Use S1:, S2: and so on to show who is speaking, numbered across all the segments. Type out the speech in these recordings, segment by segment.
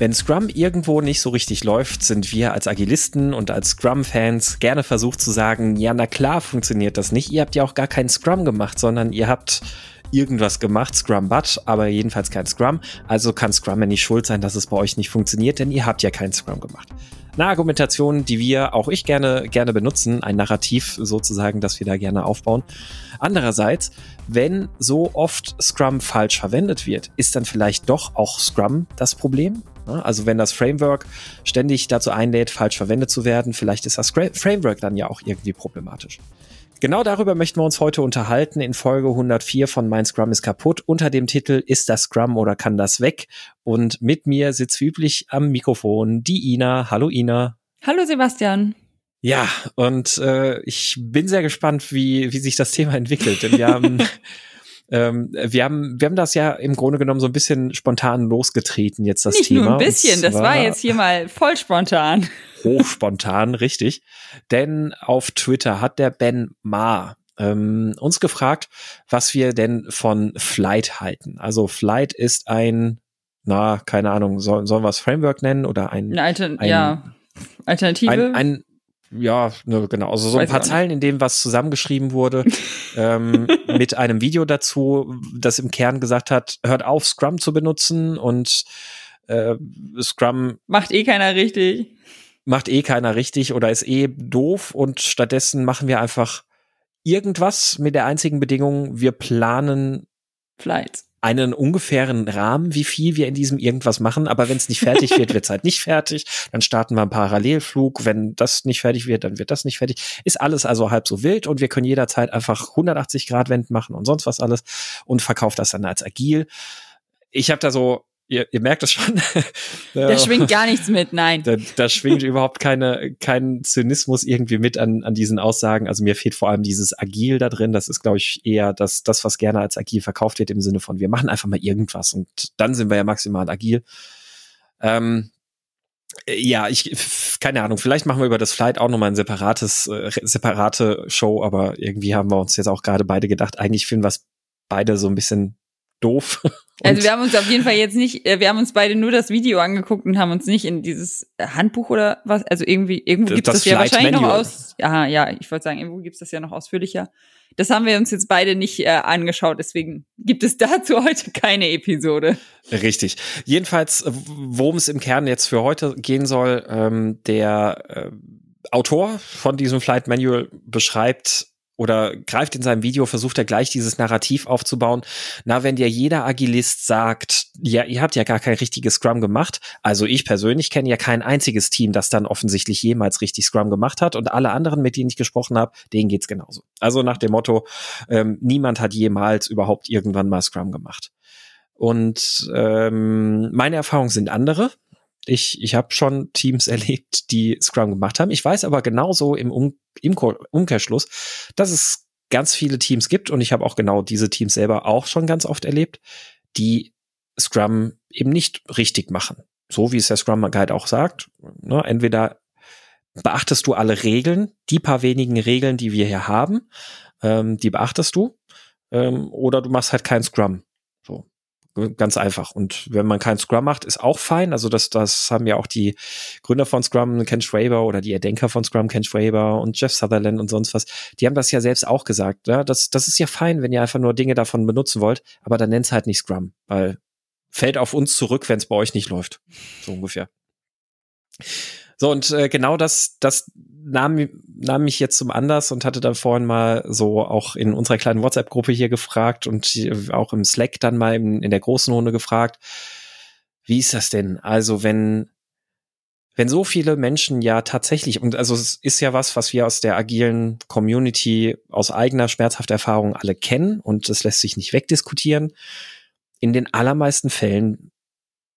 S1: Wenn Scrum irgendwo nicht so richtig läuft, sind wir als Agilisten und als Scrum-Fans gerne versucht zu sagen, ja, na klar funktioniert das nicht. Ihr habt ja auch gar keinen Scrum gemacht, sondern ihr habt irgendwas gemacht, Scrum But, aber jedenfalls kein Scrum. Also kann Scrum ja nicht schuld sein, dass es bei euch nicht funktioniert, denn ihr habt ja keinen Scrum gemacht. Eine Argumentation, die wir, auch ich gerne, gerne benutzen, ein Narrativ sozusagen, das wir da gerne aufbauen. Andererseits, wenn so oft Scrum falsch verwendet wird, ist dann vielleicht doch auch Scrum das Problem? Also wenn das Framework ständig dazu einlädt, falsch verwendet zu werden, vielleicht ist das Framework dann ja auch irgendwie problematisch. Genau darüber möchten wir uns heute unterhalten in Folge 104 von Mein Scrum ist kaputt unter dem Titel Ist das Scrum oder kann das weg? Und mit mir sitzt wie üblich am Mikrofon die Ina. Hallo Ina.
S2: Hallo Sebastian.
S1: Ja, und äh, ich bin sehr gespannt, wie, wie sich das Thema entwickelt. Denn wir haben Ähm, wir haben, wir haben das ja im Grunde genommen so ein bisschen spontan losgetreten jetzt das
S2: Nicht
S1: Thema.
S2: Nur ein bisschen, das war jetzt hier mal voll spontan.
S1: Hochspontan, richtig. Denn auf Twitter hat der Ben Ma ähm, uns gefragt, was wir denn von Flight halten. Also Flight ist ein, na, keine Ahnung, soll, sollen wir es Framework nennen oder ein,
S2: eine Alter ein ja. Alternative?
S1: Ein, ein, ja, ne, genau. Also so Weiß ein paar Zeilen, in denen was zusammengeschrieben wurde, ähm, mit einem Video dazu, das im Kern gesagt hat, hört auf, Scrum zu benutzen und äh, Scrum
S2: macht eh keiner richtig.
S1: Macht eh keiner richtig oder ist eh doof und stattdessen machen wir einfach irgendwas mit der einzigen Bedingung, wir planen
S2: Flights
S1: einen ungefähren Rahmen, wie viel wir in diesem irgendwas machen. Aber wenn es nicht fertig wird, wird es halt nicht fertig. Dann starten wir einen Parallelflug. Wenn das nicht fertig wird, dann wird das nicht fertig. Ist alles also halb so wild und wir können jederzeit einfach 180 Grad Wenden machen und sonst was alles und verkauft das dann als agil. Ich habe da so ihr, ihr merkt es schon.
S2: da schwingt gar nichts mit, nein.
S1: Da, da schwingt überhaupt keine, kein Zynismus irgendwie mit an, an diesen Aussagen. Also mir fehlt vor allem dieses Agil da drin. Das ist, glaube ich, eher das, das, was gerne als agil verkauft wird, im Sinne von, wir machen einfach mal irgendwas und dann sind wir ja maximal agil. Ähm, ja, ich, keine Ahnung, vielleicht machen wir über das Flight auch nochmal ein separates, äh, separate Show, aber irgendwie haben wir uns jetzt auch gerade beide gedacht, eigentlich finden wir es beide so ein bisschen doof.
S2: also wir haben uns auf jeden Fall jetzt nicht, äh, wir haben uns beide nur das Video angeguckt und haben uns nicht in dieses Handbuch oder was, also irgendwie, irgendwo gibt es das, das ja wahrscheinlich Manual. noch aus, ja, ja, ich wollte sagen, irgendwo gibt es das ja noch ausführlicher. Das haben wir uns jetzt beide nicht äh, angeschaut, deswegen gibt es dazu heute keine Episode.
S1: Richtig. Jedenfalls, worum es im Kern jetzt für heute gehen soll, ähm, der äh, Autor von diesem Flight Manual beschreibt oder greift in seinem Video, versucht er gleich dieses Narrativ aufzubauen. Na, wenn dir jeder Agilist sagt, ja, ihr habt ja gar kein richtiges Scrum gemacht. Also ich persönlich kenne ja kein einziges Team, das dann offensichtlich jemals richtig Scrum gemacht hat. Und alle anderen, mit denen ich gesprochen habe, denen geht's genauso. Also nach dem Motto, ähm, niemand hat jemals überhaupt irgendwann mal Scrum gemacht. Und ähm, meine Erfahrungen sind andere. Ich, ich habe schon Teams erlebt, die Scrum gemacht haben. Ich weiß aber genauso im, um im Umkehrschluss, dass es ganz viele Teams gibt und ich habe auch genau diese Teams selber auch schon ganz oft erlebt, die Scrum eben nicht richtig machen. So wie es der Scrum Guide auch sagt. Ne? Entweder beachtest du alle Regeln, die paar wenigen Regeln, die wir hier haben, ähm, die beachtest du, ähm, oder du machst halt kein Scrum. Ganz einfach. Und wenn man kein Scrum macht, ist auch fein. Also das, das haben ja auch die Gründer von Scrum, Ken Schwaber oder die Erdenker von Scrum, Ken Schwaber und Jeff Sutherland und sonst was. Die haben das ja selbst auch gesagt. Ja? Das, das ist ja fein, wenn ihr einfach nur Dinge davon benutzen wollt. Aber dann nennt's halt nicht Scrum, weil fällt auf uns zurück, wenn es bei euch nicht läuft. So ungefähr. So, und äh, genau das, das nahm, nahm mich jetzt zum Anlass und hatte dann vorhin mal so auch in unserer kleinen WhatsApp-Gruppe hier gefragt und auch im Slack dann mal in, in der großen Runde gefragt, wie ist das denn? Also, wenn, wenn so viele Menschen ja tatsächlich, und also es ist ja was, was wir aus der agilen Community aus eigener schmerzhafter Erfahrung alle kennen und das lässt sich nicht wegdiskutieren. In den allermeisten Fällen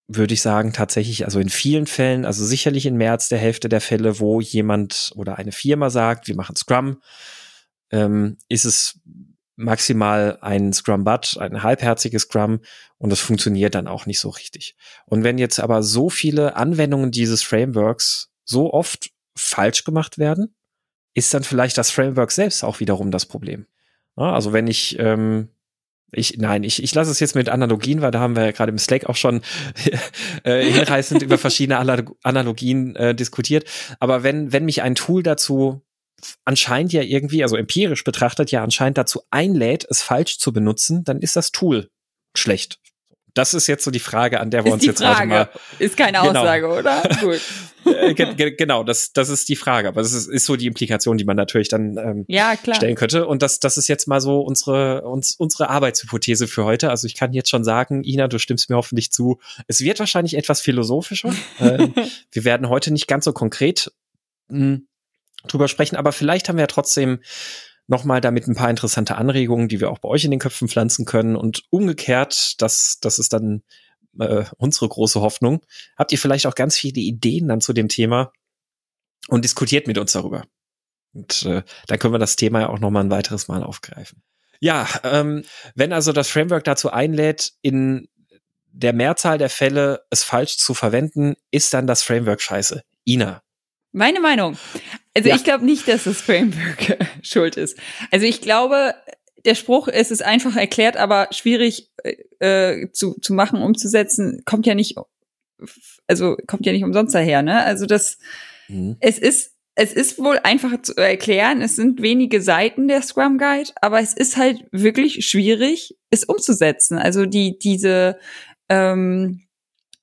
S1: würde ich sagen, tatsächlich, also in vielen Fällen, also sicherlich in mehr als der Hälfte der Fälle, wo jemand oder eine Firma sagt, wir machen Scrum, ähm, ist es maximal ein Scrum-But, ein halbherziges Scrum und das funktioniert dann auch nicht so richtig. Und wenn jetzt aber so viele Anwendungen dieses Frameworks so oft falsch gemacht werden, ist dann vielleicht das Framework selbst auch wiederum das Problem. Also wenn ich ähm, Ich, nein, ich, ich lasse es jetzt mit Analogien, weil da haben wir ja gerade im Slack auch schon äh, hinreißend über verschiedene Analogien äh, diskutiert. Aber wenn, wenn mich ein Tool dazu anscheinend ja irgendwie, also empirisch betrachtet, ja anscheinend dazu einlädt, es falsch zu benutzen, dann ist das Tool schlecht. Das ist jetzt so die Frage, an der wir
S2: ist
S1: uns jetzt Frage. heute mal.
S2: Ist keine genau. Aussage, oder? Gut.
S1: Äh, genau, das, das ist die Frage. Aber das ist, ist so die Implikation, die man natürlich dann ähm, ja, stellen könnte. Und das, das ist jetzt mal so unsere, uns, unsere Arbeitshypothese für heute. Also ich kann jetzt schon sagen, Ina, du stimmst mir hoffentlich zu. Es wird wahrscheinlich etwas philosophischer. ähm, wir werden heute nicht ganz so konkret mh, hm, drüber sprechen, aber vielleicht haben wir ja trotzdem nochmal damit ein paar interessante Anregungen, die wir auch bei euch in den Köpfen pflanzen können. Und umgekehrt, das, das ist dann äh, unsere große Hoffnung, habt ihr vielleicht auch ganz viele Ideen dann zu dem Thema und diskutiert mit uns darüber. Und äh, dann können wir das Thema ja auch nochmal ein weiteres Mal aufgreifen. Ja, ähm, wenn also das Framework dazu einlädt, in der Mehrzahl der Fälle es falsch zu verwenden, ist dann das Framework scheiße. Ina,
S2: meine Meinung. Also ja. ich glaube nicht, dass das Framework schuld ist. Also ich glaube, der Spruch, es ist einfach erklärt, aber schwierig äh, zu, zu machen, umzusetzen, kommt ja nicht, also kommt ja nicht umsonst daher, ne? Also das, mhm. es ist, es ist wohl einfach zu erklären, es sind wenige Seiten der Scrum Guide, aber es ist halt wirklich schwierig, es umzusetzen. Also die, diese ähm,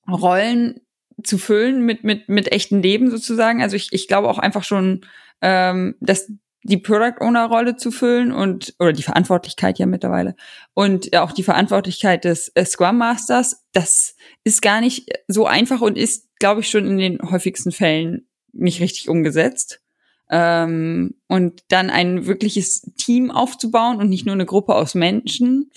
S2: Rollen zu füllen mit, mit, mit echten Leben sozusagen. Also ich, ich glaube auch einfach schon, ähm, dass die Product Owner Rolle zu füllen und oder die Verantwortlichkeit ja mittlerweile und auch die Verantwortlichkeit des äh, Scrum Masters, das ist gar nicht so einfach und ist, glaube ich, schon in den häufigsten Fällen nicht richtig umgesetzt. Ähm, und dann ein wirkliches Team aufzubauen und nicht nur eine Gruppe aus Menschen.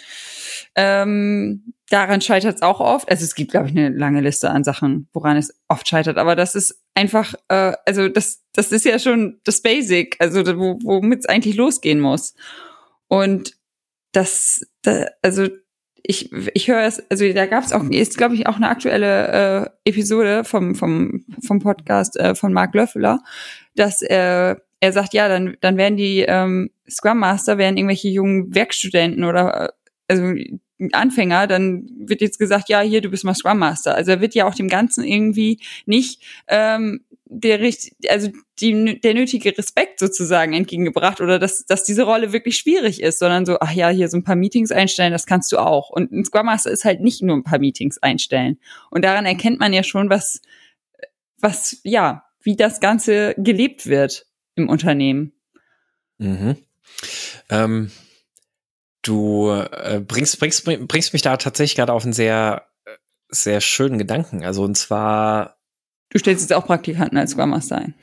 S2: Ähm, daran scheitert es auch oft. Also es gibt, glaube ich, eine lange Liste an Sachen, woran es oft scheitert. Aber das ist einfach, äh, also das, das ist ja schon das Basic, also wo, womit es eigentlich losgehen muss. Und das, da, also ich, ich höre es, also da gab es auch, ist, glaube ich, auch eine aktuelle äh, Episode vom, vom, vom Podcast äh, von Mark Löffeler, dass er, er sagt, ja, dann, dann werden die ähm, Scrum Master, werden irgendwelche jungen Werkstudenten oder äh, also Anfänger, dann wird jetzt gesagt, ja, hier, du bist mal Scrum Master. Also er wird ja auch dem Ganzen irgendwie nicht ähm, der, also die, der nötige Respekt sozusagen entgegengebracht oder dass, dass diese Rolle wirklich schwierig ist, sondern so, ach ja, hier so ein paar Meetings einstellen, das kannst du auch. Und ein Scrum Master ist halt nicht nur ein paar Meetings einstellen. Und daran erkennt man ja schon, was, was, ja, wie das Ganze gelebt wird im Unternehmen.
S1: Mhm. Ähm, du äh, bringst, bringst, bringst mich da tatsächlich gerade auf einen sehr, sehr schönen Gedanken. Also und zwar.
S2: Du stellst jetzt auch Praktikanten als Scrum Master ein.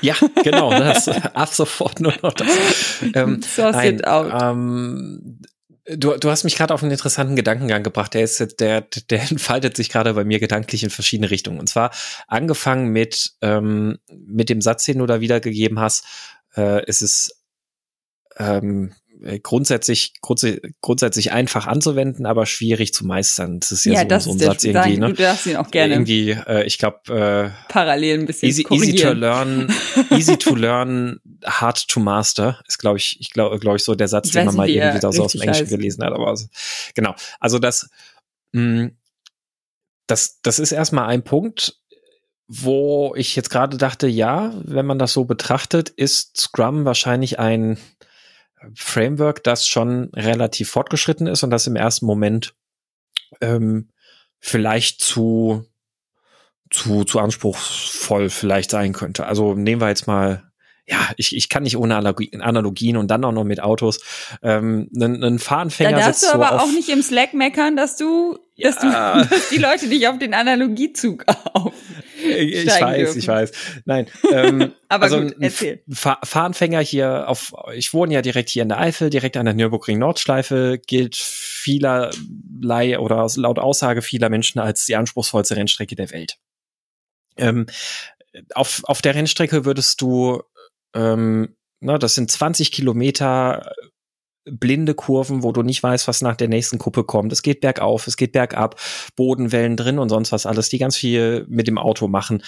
S1: Ja, genau. Das, ab sofort nur noch das.
S2: Ähm, nein,
S1: ähm, du, du hast mich gerade auf einen interessanten Gedankengang gebracht. Der ist, der, der entfaltet sich gerade bei mir gedanklich in verschiedene Richtungen. Und zwar angefangen mit, ähm, mit dem Satz, den du da wiedergegeben hast. Äh, es ist ähm, äh, grundsätzlich, grundsätzlich einfach anzuwenden, aber schwierig zu meistern. Das ist ja, ja so, so ein Satz irgendwie. Ne?
S2: Du darfst ihn auch gerne.
S1: Irgendwie, äh, ich glaube,
S2: äh, parallel ein bisschen
S1: easy, easy to learn, easy to learn, hard to master ist, glaube ich, ich glaube, glaube ich, so der Satz, ich den man mal irgendwie da so aus dem Englischen heißt. gelesen hat. Aber also, genau. Also das, mh, mm, das, das ist erstmal ein Punkt, wo ich jetzt gerade dachte, ja, wenn man das so betrachtet, ist Scrum wahrscheinlich ein Framework, das schon relativ fortgeschritten ist und das im ersten Moment ähm, vielleicht zu, zu, zu anspruchsvoll vielleicht sein könnte. Also nehmen wir jetzt mal ja, ich, ich kann nicht ohne Analogien und dann auch noch mit Autos. Ähm, einen, einen Fahranfänger. Da
S2: darfst du aber auch nicht im Slack meckern, dass du, ja. dass du, dass die Leute nicht auf den Analogiezug auf.
S1: Ich weiß, dürfen. ich weiß. Nein. Ähm, aber also gut, erzähl. Fahr Fahranfänger hier auf, ich wohne ja direkt hier in der Eifel, direkt an der Nürburgring Nordschleife, gilt vielerlei oder laut Aussage vieler Menschen als die anspruchsvollste Rennstrecke der Welt. Ähm, auf, auf der Rennstrecke würdest du ähm, na, das sind 20 Kilometer blinde Kurven, wo du nicht weißt, was nach der nächsten Kuppe kommt. Es geht bergauf, es geht bergab, Bodenwellen drin und sonst was alles, die ganz viel mit dem Auto machen.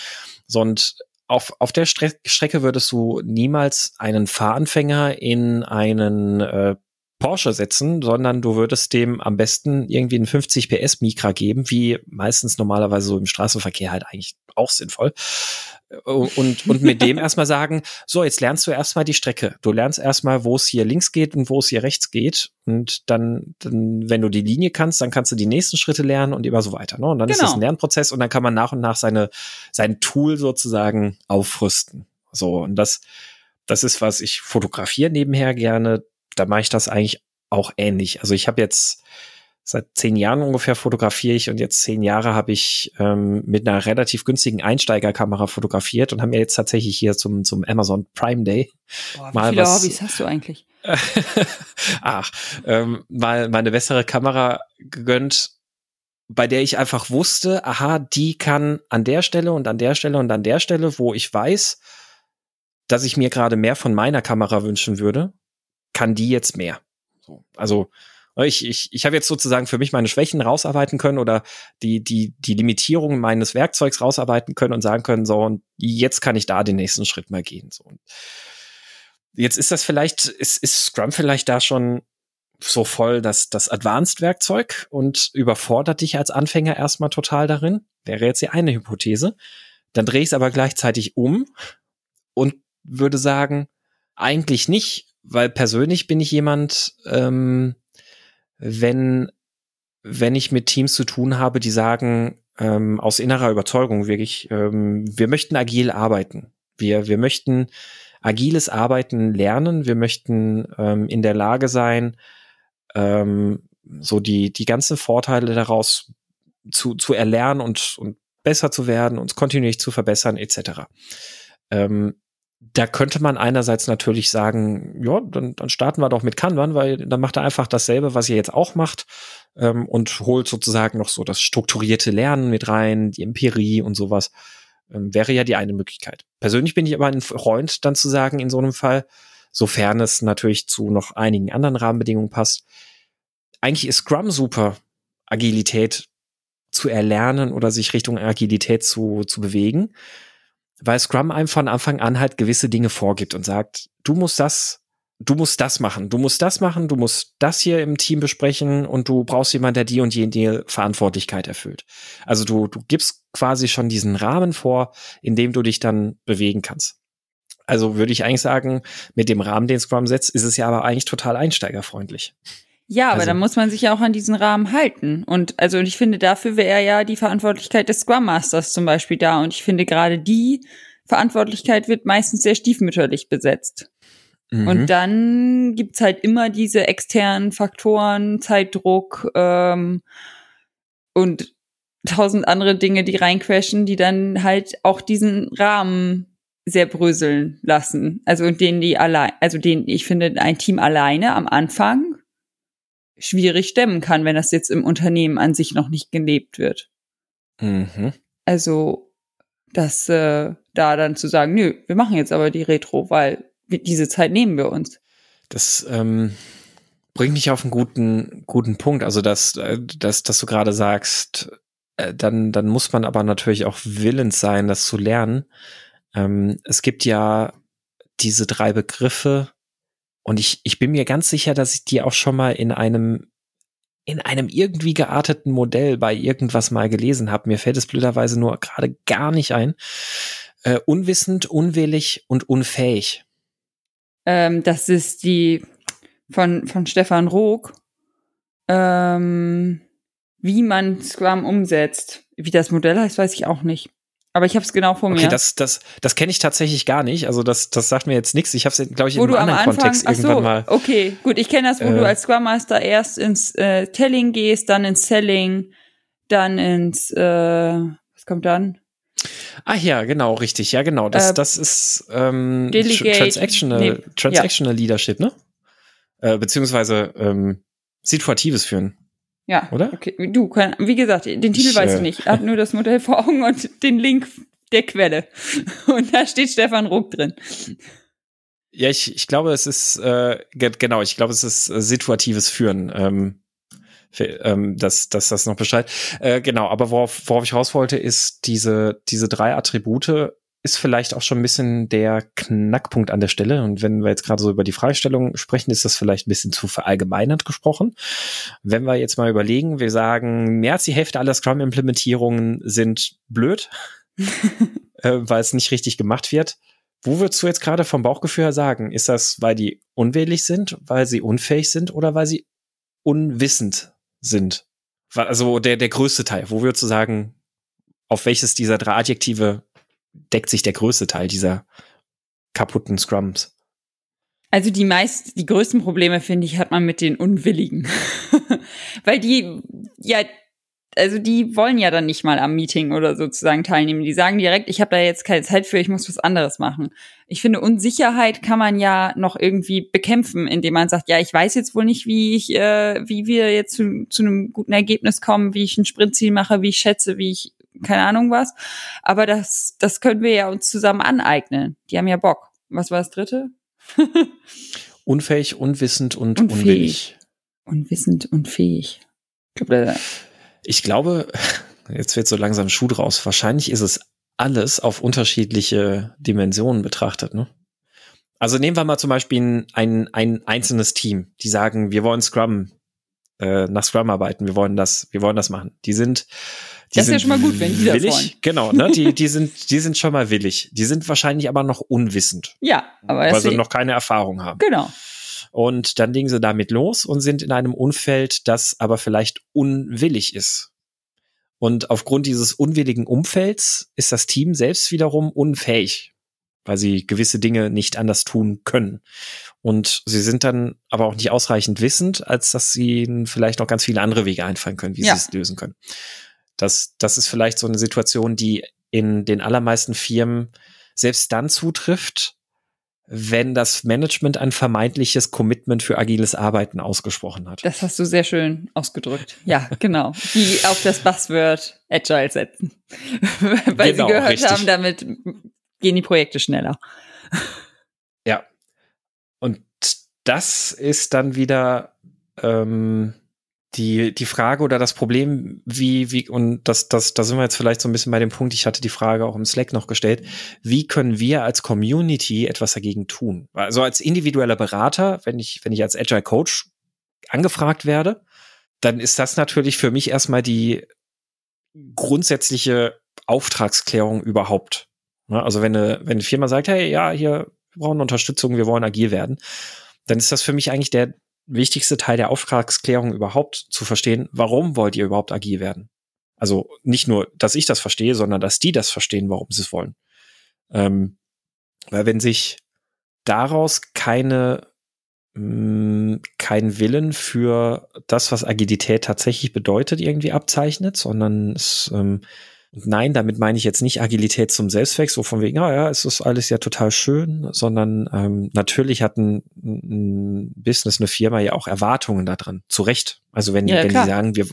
S1: Und auf, auf der Stre Strecke würdest du niemals einen Fahranfänger in einen äh, Porsche setzen, sondern du würdest dem am besten irgendwie einen 50 PS Mikra geben, wie meistens normalerweise so im Straßenverkehr halt eigentlich auch sinnvoll. Und, und mit dem erstmal sagen, so, jetzt lernst du erstmal die Strecke. Du lernst erstmal, wo es hier links geht und wo es hier rechts geht. Und dann, dann, wenn du die Linie kannst, dann kannst du die nächsten Schritte lernen und immer so weiter. Ne? Und dann genau. ist das ein genau. Lernprozess und dann kann man nach und nach seine, sein Tool sozusagen aufrüsten. So, und das, das ist, was ich fotografiere nebenher gerne. Da mache ich das eigentlich auch ähnlich. Also ich habe jetzt seit zehn Jahren ungefähr fotografiere ich und jetzt zehn Jahre habe ich ähm, mit einer relativ günstigen Einsteigerkamera fotografiert und haben mir jetzt tatsächlich hier zum, zum Amazon Prime Day
S2: Boah, wie mal viele was, Hobbys hast du eigentlich?
S1: Ach, ähm, mal meine bessere Kamera gegönnt, bei der ich einfach wusste, aha, die kann an der Stelle und an der Stelle und an der Stelle, wo ich weiß, dass ich mir gerade mehr von meiner Kamera wünschen würde, kann die jetzt mehr. So, also ich, ich, ich habe jetzt sozusagen für mich meine Schwächen rausarbeiten können oder die, die, die Limitierungen meines Werkzeugs rausarbeiten können und sagen können, so, und jetzt kann ich da den nächsten Schritt mal gehen. So. Und jetzt ist das vielleicht, ist, ist Scrum vielleicht da schon so voll das, das Advanced-Werkzeug und überfordert dich als Anfänger erstmal total darin. Wäre jetzt die eine Hypothese. Dann drehe ich es aber gleichzeitig um und würde sagen, eigentlich nicht, weil persönlich bin ich jemand, ähm, wenn, wenn ich mit Teams zu tun habe, die sagen, ähm, aus innerer Überzeugung wirklich, ähm, wir möchten agil arbeiten. Wir, wir möchten agiles Arbeiten lernen. Wir möchten ähm, in der Lage sein, ähm, so die, die ganzen Vorteile daraus zu, zu erlernen und, und besser zu werden, uns kontinuierlich zu verbessern, etc. Ähm, da könnte man einerseits natürlich sagen, ja, dann, dann starten wir doch mit Kanban, weil dann macht er einfach dasselbe, was ihr jetzt auch macht ähm, und holt sozusagen noch so das strukturierte Lernen mit rein, die Empirie und sowas. Ähm, wäre ja die eine Möglichkeit. Persönlich bin ich aber ein Freund, dann zu sagen, in so einem Fall, sofern es natürlich zu noch einigen anderen Rahmenbedingungen passt. Eigentlich ist Scrum super, Agilität zu erlernen oder sich Richtung Agilität zu, zu bewegen weil Scrum einem von Anfang an halt gewisse Dinge vorgibt und sagt, du musst das, du musst das machen, du musst das machen, du musst das hier im Team besprechen und du brauchst jemanden, der die und jene Verantwortlichkeit erfüllt. Also du, du gibst quasi schon diesen Rahmen vor, in dem du dich dann bewegen kannst. Also würde ich eigentlich sagen, mit dem Rahmen, den Scrum setzt, ist es ja aber eigentlich total einsteigerfreundlich.
S2: Ja, aber also, dann muss man sich ja auch an diesen Rahmen halten. Und also und ich finde, dafür wäre ja die Verantwortlichkeit des Scrum Masters zum Beispiel da. Und ich finde, gerade die Verantwortlichkeit wird meistens sehr stiefmütterlich besetzt. Mhm. Und dann gibt's halt immer diese externen Faktoren, Zeitdruck ähm, und tausend andere Dinge, die reinquashen, die dann halt auch diesen Rahmen sehr bröseln lassen. Also den die allein, also den ich finde ein Team alleine am Anfang schwierig stemmen kann, wenn das jetzt im Unternehmen an sich noch nicht gelebt wird. Mhm. Also, dass äh, da dann zu sagen, nö, wir machen jetzt aber die Retro, weil wir, diese Zeit nehmen wir uns.
S1: Das ähm, bringt mich auf einen guten, guten Punkt. Also, dass, äh, dass, dass du gerade sagst, äh, dann, dann muss man aber natürlich auch willens sein, das zu lernen. Ähm, es gibt ja diese drei Begriffe, und ich, ich bin mir ganz sicher, dass ich die auch schon mal in einem in einem irgendwie gearteten Modell bei irgendwas mal gelesen habe. Mir fällt es blöderweise nur gerade gar nicht ein. Äh, unwissend, unwillig und unfähig.
S2: Ähm, das ist die von, von Stefan Rook. Ähm, wie man Scrum umsetzt. Wie das Modell heißt, weiß ich auch nicht. Aber ich habe es genau vor mir.
S1: Okay, das, das, das kenne ich tatsächlich gar nicht. Also das, das sagt mir jetzt nichts. Ich habe es, glaube ich, wo in einem anderen Anfang, Kontext ach so, irgendwann mal.
S2: Okay, gut. Ich kenne das, wo äh, du als Scrum Master erst ins äh, Telling gehst, dann ins Selling, dann ins, äh, was kommt dann?
S1: Ah ja, genau, richtig. Ja, genau. Das, äh, das ist ähm, Delegate, Transactional, nee, Transactional ja. Leadership, ne? Äh, beziehungsweise ähm, situatives Führen.
S2: Ja, oder? Okay, du, kann, wie gesagt, den Titel ich, weiß ich äh, nicht. Er hat nur das Modell vor Augen und den Link der Quelle. Und da steht Stefan Ruck drin.
S1: Ja, ich, ich glaube, es ist, äh, genau, ich glaube, es ist äh, situatives Führen, ähm, für, ähm, dass, dass das noch beschreibt. Äh, genau, aber worauf, worauf ich raus wollte, ist diese, diese drei Attribute ist vielleicht auch schon ein bisschen der Knackpunkt an der Stelle. Und wenn wir jetzt gerade so über die Fragestellung sprechen, ist das vielleicht ein bisschen zu verallgemeinert gesprochen. Wenn wir jetzt mal überlegen, wir sagen, mehr als die Hälfte aller Scrum-Implementierungen sind blöd, äh, weil es nicht richtig gemacht wird. Wo würdest du jetzt gerade vom Bauchgefühl her sagen? Ist das, weil die unwillig sind, weil sie unfähig sind oder weil sie unwissend sind? Also der, der größte Teil. Wo würdest du sagen, auf welches dieser drei Adjektive deckt sich der größte Teil dieser kaputten Scrums?
S2: Also die meist, die größten Probleme, finde ich, hat man mit den Unwilligen. Weil die, ja, also die wollen ja dann nicht mal am Meeting oder sozusagen teilnehmen. Die sagen direkt, ich habe da jetzt keine Zeit für, ich muss was anderes machen. Ich finde, Unsicherheit kann man ja noch irgendwie bekämpfen, indem man sagt, ja, ich weiß jetzt wohl nicht, wie ich, äh, wie wir jetzt zu, zu einem guten Ergebnis kommen, wie ich ein Sprintziel mache, wie ich schätze, wie ich keine Ahnung was. Aber das, das können wir ja uns zusammen aneignen. Die haben ja Bock. Was war das dritte?
S1: Unfähig, unwissend und unfähig. unwillig.
S2: Unwissend und fähig.
S1: Ich glaube, jetzt wird so langsam Schuh draus. Wahrscheinlich ist es alles auf unterschiedliche Dimensionen betrachtet. Ne? Also nehmen wir mal zum Beispiel ein, ein einzelnes Team, die sagen, wir wollen Scrum äh, nach Scrum arbeiten, wir wollen das, wir wollen das machen. Die sind
S2: das ist ja schon mal gut, wenn die
S1: willig,
S2: wollen.
S1: Genau, ne? Die, die sind, die sind schon mal willig. Die sind wahrscheinlich aber noch unwissend.
S2: Ja, aber
S1: weil sie noch keine Erfahrung haben.
S2: Genau.
S1: Und dann legen sie damit los und sind in einem Umfeld, das aber vielleicht unwillig ist. Und aufgrund dieses unwilligen Umfelds ist das Team selbst wiederum unfähig, weil sie gewisse Dinge nicht anders tun können. Und sie sind dann aber auch nicht ausreichend wissend, als dass sie ihnen vielleicht noch ganz viele andere Wege einfallen können, wie ja. sie es lösen können. Das, das ist vielleicht so eine Situation, die in den allermeisten Firmen selbst dann zutrifft, wenn das Management ein vermeintliches Commitment für agiles Arbeiten ausgesprochen hat.
S2: Das hast du sehr schön ausgedrückt. Ja, genau. Die auf das Buzzword Agile setzen. Weil genau, sie gehört richtig. haben, damit gehen die Projekte schneller.
S1: Ja. Und das ist dann wieder ähm, die, die Frage oder das Problem, wie, wie, und das, das, da sind wir jetzt vielleicht so ein bisschen bei dem Punkt, ich hatte die Frage auch im Slack noch gestellt, wie können wir als Community etwas dagegen tun? Also als individueller Berater, wenn ich, wenn ich als Agile Coach angefragt werde, dann ist das natürlich für mich erstmal die grundsätzliche Auftragsklärung überhaupt. Also wenn eine, wenn eine Firma sagt, hey, ja, hier, wir brauchen Unterstützung, wir wollen agil werden, dann ist das für mich eigentlich der, wichtigste Teil der Auftragsklärung überhaupt zu verstehen, warum wollt ihr überhaupt agil werden? Also nicht nur, dass ich das verstehe, sondern dass die das verstehen, warum sie es wollen. Ähm, weil wenn sich daraus keine mh, mm, kein Willen für das, was Agilität tatsächlich bedeutet, irgendwie abzeichnet, sondern es ähm, Nein, damit meine ich jetzt nicht Agilität zum Selbstzweck, so von wegen, ah ja, es ist alles ja total schön, sondern ähm, natürlich hat ein, ein Business, eine Firma ja auch Erwartungen da drin, zu Recht. Also wenn, ja, wenn die sagen, wir,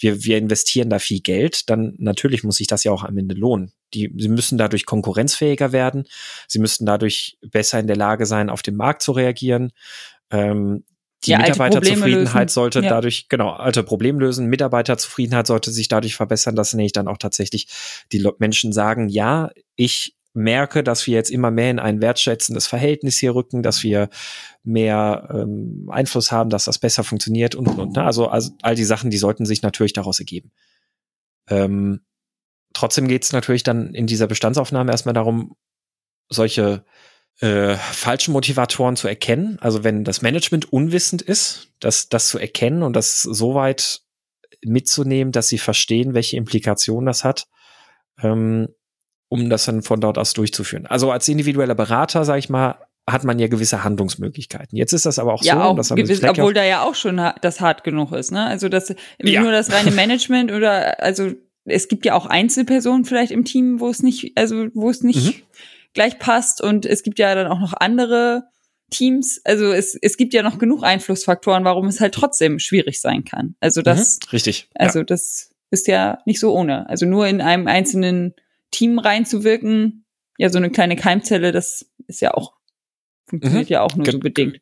S1: wir, wir investieren da viel Geld, dann natürlich muss sich das ja auch am Ende lohnen. Die, sie müssen dadurch konkurrenzfähiger werden, sie müssten dadurch besser in der Lage sein, auf den Markt zu reagieren. Ähm, die ja, Mitarbeiterzufriedenheit sollte ja. dadurch, genau, alte Problem lösen. Mitarbeiterzufriedenheit sollte sich dadurch verbessern, dass nämlich dann auch tatsächlich die Menschen sagen, ja, ich merke, dass wir jetzt immer mehr in ein wertschätzendes Verhältnis hier rücken, dass wir mehr ähm, Einfluss haben, dass das besser funktioniert und, und, und. Ne? Also, also all die Sachen, die sollten sich natürlich daraus ergeben. Ähm, trotzdem geht es natürlich dann in dieser Bestandsaufnahme erstmal darum, solche äh, falsche Motivatoren zu erkennen. Also wenn das Management unwissend ist, das, das zu erkennen und das so weit mitzunehmen, dass sie verstehen, welche Implikationen das hat, ähm, um das dann von dort aus durchzuführen. Also als individueller Berater, sage ich mal, hat man ja gewisse Handlungsmöglichkeiten. Jetzt ist das aber auch
S2: ja,
S1: so,
S2: auch dass gewiss, obwohl da ja auch schon das hart genug ist, ne? Also das ja. nur das reine Management oder also es gibt ja auch Einzelpersonen vielleicht im Team, wo es nicht, also wo es nicht mhm gleich passt. Und es gibt ja dann auch noch andere Teams. Also es, es gibt ja noch genug Einflussfaktoren, warum es halt trotzdem schwierig sein kann. Also das.
S1: Mhm, richtig.
S2: Also ja. das ist ja nicht so ohne. Also nur in einem einzelnen Team reinzuwirken, ja, so eine kleine Keimzelle, das ist ja auch, funktioniert mhm. ja auch nur Ge so bedingt.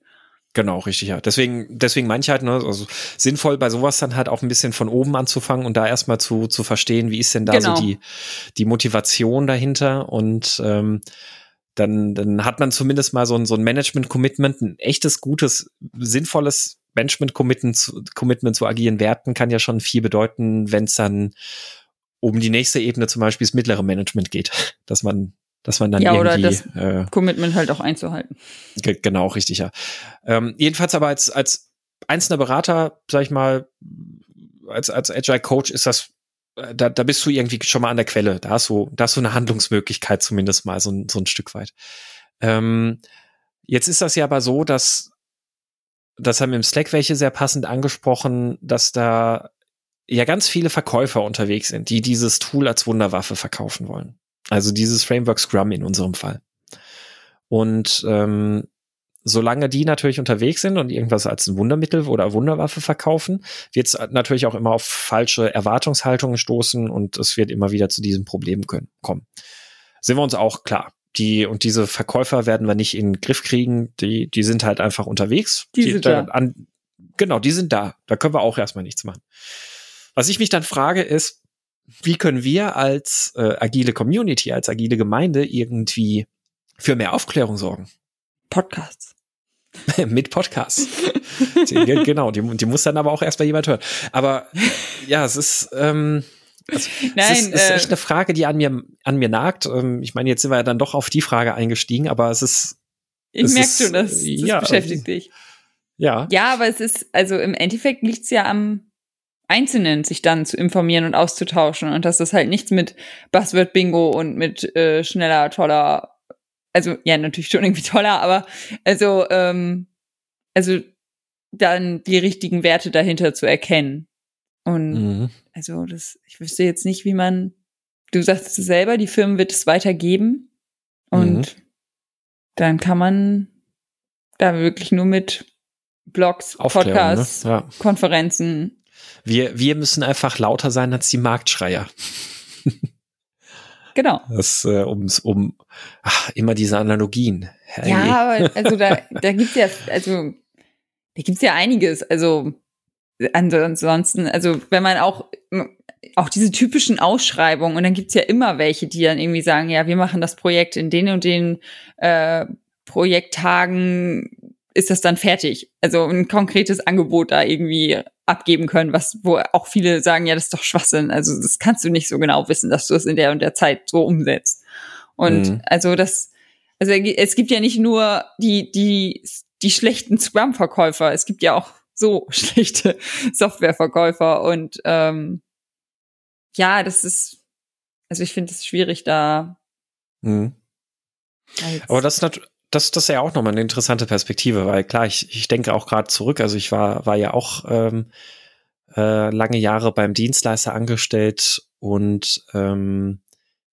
S1: Genau, richtig, ja. Deswegen, deswegen meine ich halt, ne, also sinnvoll bei sowas dann halt auch ein bisschen von oben anzufangen und da erstmal zu, zu verstehen, wie ist denn da genau. so die, die Motivation dahinter und ähm, dann, dann hat man zumindest mal so ein, so ein Management-Commitment, ein echtes, gutes, sinnvolles Management-Commitment zu, Commitment zu agilen Werten kann ja schon viel bedeuten, wenn es dann um die nächste Ebene zum Beispiel das mittlere Management geht, dass man dass man dann ja, irgendwie oder das
S2: äh, Commitment halt auch einzuhalten.
S1: Genau, richtig, ja. Ähm, jedenfalls aber als als einzelner Berater, sag ich mal, als als Agile Coach ist das äh, da, da bist du irgendwie schon mal an der Quelle. Da hast du, da hast du eine Handlungsmöglichkeit zumindest mal so, so ein Stück weit. Ähm, jetzt ist das ja aber so, dass das haben im Slack welche sehr passend angesprochen, dass da ja ganz viele Verkäufer unterwegs sind, die dieses Tool als Wunderwaffe verkaufen wollen. Also dieses Framework Scrum in unserem Fall. Und ähm, solange die natürlich unterwegs sind und irgendwas als ein Wundermittel oder Wunderwaffe verkaufen, wird es natürlich auch immer auf falsche Erwartungshaltungen stoßen und es wird immer wieder zu diesem Problem können, kommen. Sind wir uns auch klar. Die und diese Verkäufer werden wir nicht in den Griff kriegen. Die, die sind halt einfach unterwegs.
S2: Die, die sind da. An,
S1: genau, die sind da. Da können wir auch erstmal nichts machen. Was ich mich dann frage ist, wie können wir als äh, agile Community, als agile Gemeinde irgendwie für mehr Aufklärung sorgen?
S2: Podcasts.
S1: Mit Podcasts. genau, die, die muss dann aber auch erstmal jemand hören. Aber ja, es ist, ähm, also, Nein, es ist, äh, ist, echt eine Frage, die an mir, an mir nagt. Ähm, ich meine, jetzt sind wir ja dann doch auf die Frage eingestiegen, aber es ist.
S2: Ich merke schon, das, das ja, beschäftigt dich.
S1: Ja.
S2: Ja, aber es ist, also im Endeffekt liegt es ja am Einzelnen, sich dann zu informieren und auszutauschen und dass das halt nichts mit Buzzword Bingo und mit äh, schneller, toller also ja, natürlich schon irgendwie toller, aber also, ähm, also dann die richtigen Werte dahinter zu erkennen. Und mhm. also das, ich wüsste jetzt nicht, wie man, du sagst es selber, die Firmen wird es weitergeben und mhm. dann kann man da wirklich nur mit Blogs, Aufklärung, ne? Podcasts, ne? ja. Konferenzen.
S1: Wir, wir müssen einfach lauter sein als die Marktschreier.
S2: Genau.
S1: Das, äh, ums, um ach, immer diese Analogien.
S2: Hey. Ja, aber also da, da gibt's ja, also da gibt's ja einiges. Also ansonsten, also wenn man auch auch diese typischen Ausschreibungen und dann gibt's ja immer welche, die dann irgendwie sagen, ja, wir machen das Projekt in den und den äh, Projekttagen ist das dann fertig. Also ein konkretes Angebot da irgendwie abgeben können, was, wo auch viele sagen, ja, das ist doch Schwachsinn. Also das kannst du nicht so genau wissen, dass du es in der und der Zeit so umsetzt. Und mhm. also das, also es gibt ja nicht nur die, die, die schlechten Scrum-Verkäufer, es gibt ja auch so schlechte Softwareverkäufer und ähm, ja, das ist, also ich finde es schwierig da.
S1: Mhm. Aber das ist natürlich das, das ist ja auch nochmal eine interessante Perspektive, weil klar, ich, ich denke auch gerade zurück, also ich war, war ja auch ähm, äh, lange Jahre beim Dienstleister angestellt und ähm,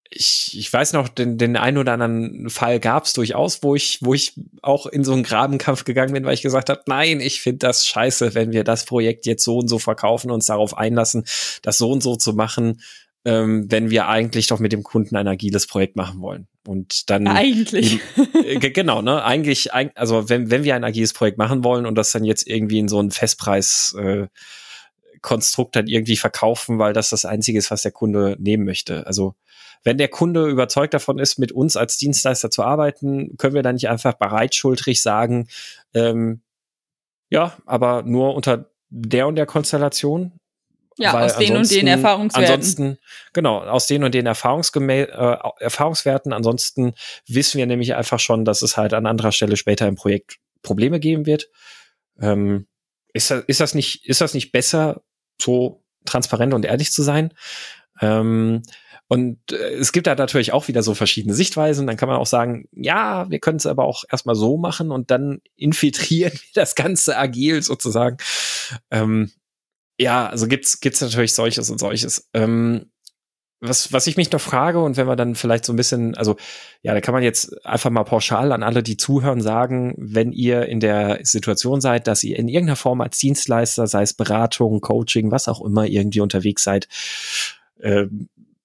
S1: ich, ich weiß noch, den, den einen oder anderen Fall gab es durchaus, wo ich, wo ich auch in so einen Grabenkampf gegangen bin, weil ich gesagt habe, nein, ich finde das scheiße, wenn wir das Projekt jetzt so und so verkaufen, uns darauf einlassen, das so und so zu machen ähm, wenn wir eigentlich doch mit dem Kunden ein agiles Projekt machen wollen. Und dann
S2: eigentlich
S1: äh, genau, ne? Eigentlich, also wenn wenn wir ein agiles Projekt machen wollen und das dann jetzt irgendwie in so ein Festpreis äh, Konstrukt dann irgendwie verkaufen, weil das das einzige ist, was der Kunde nehmen möchte. Also wenn der Kunde überzeugt davon ist, mit uns als Dienstleister zu arbeiten, können wir dann nicht einfach bereitschultrig sagen, ähm, ja, aber nur unter der und der Konstellation.
S2: Ja, Weil aus den und den Erfahrungswerten.
S1: Ansonsten, genau, aus den und den Erfahrungsgemä äh, Erfahrungswerten. Ansonsten wissen wir nämlich einfach schon, dass es halt an anderer Stelle später im Projekt Probleme geben wird. Ähm, ist, das, ist, das nicht, ist das nicht besser, so transparent und ehrlich zu sein? Ähm, und äh, es gibt da natürlich auch wieder so verschiedene Sichtweisen. Dann kann man auch sagen, ja, wir können es aber auch erstmal so machen und dann infiltrieren wir das Ganze agil sozusagen. Ähm, ja, also gibt's gibt's natürlich solches und solches. Ähm, was, was ich mich noch frage und wenn wir dann vielleicht so ein bisschen, also ja, da kann man jetzt einfach mal pauschal an alle, die zuhören, sagen, wenn ihr in der Situation seid, dass ihr in irgendeiner Form als Dienstleister, sei es Beratung, Coaching, was auch immer, irgendwie unterwegs seid, äh,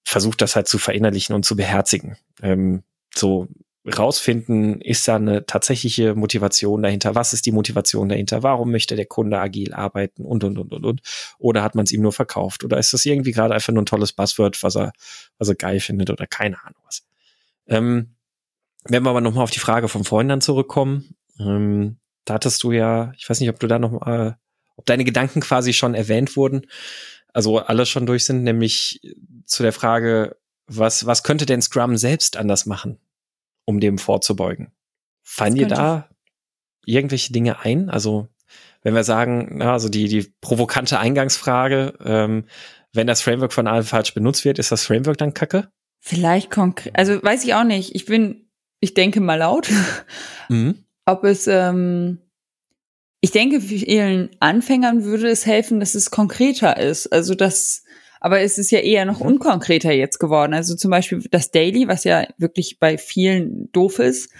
S1: versucht das halt zu verinnerlichen und zu beherzigen. Ähm, so rausfinden, ist da eine tatsächliche Motivation dahinter? Was ist die Motivation dahinter? Warum möchte der Kunde agil arbeiten? Und, und, und, und, und. Oder hat man es ihm nur verkauft? Oder ist das irgendwie gerade einfach nur ein tolles Buzzword, was er, was er geil findet oder keine Ahnung was? Ähm, wenn wir aber nochmal auf die Frage vom Freund dann zurückkommen, ähm, da hattest du ja, ich weiß nicht, ob du da noch, äh, ob deine Gedanken quasi schon erwähnt wurden, also alle schon durch sind, nämlich zu der Frage, was, was könnte denn Scrum selbst anders machen? Um dem vorzubeugen. Fallen dir da irgendwelche Dinge ein? Also, wenn wir sagen, na, also die, die provokante Eingangsfrage, ähm, wenn das Framework von allen falsch benutzt wird, ist das Framework dann kacke?
S2: Vielleicht konkret, also weiß ich auch nicht. Ich bin, ich denke mal laut, mhm. ob es, ähm, ich denke, vielen Anfängern würde es helfen, dass es konkreter ist. Also, dass aber es ist ja eher noch mhm. unkonkreter jetzt geworden. Also zum Beispiel das Daily, was ja wirklich bei vielen doof ist.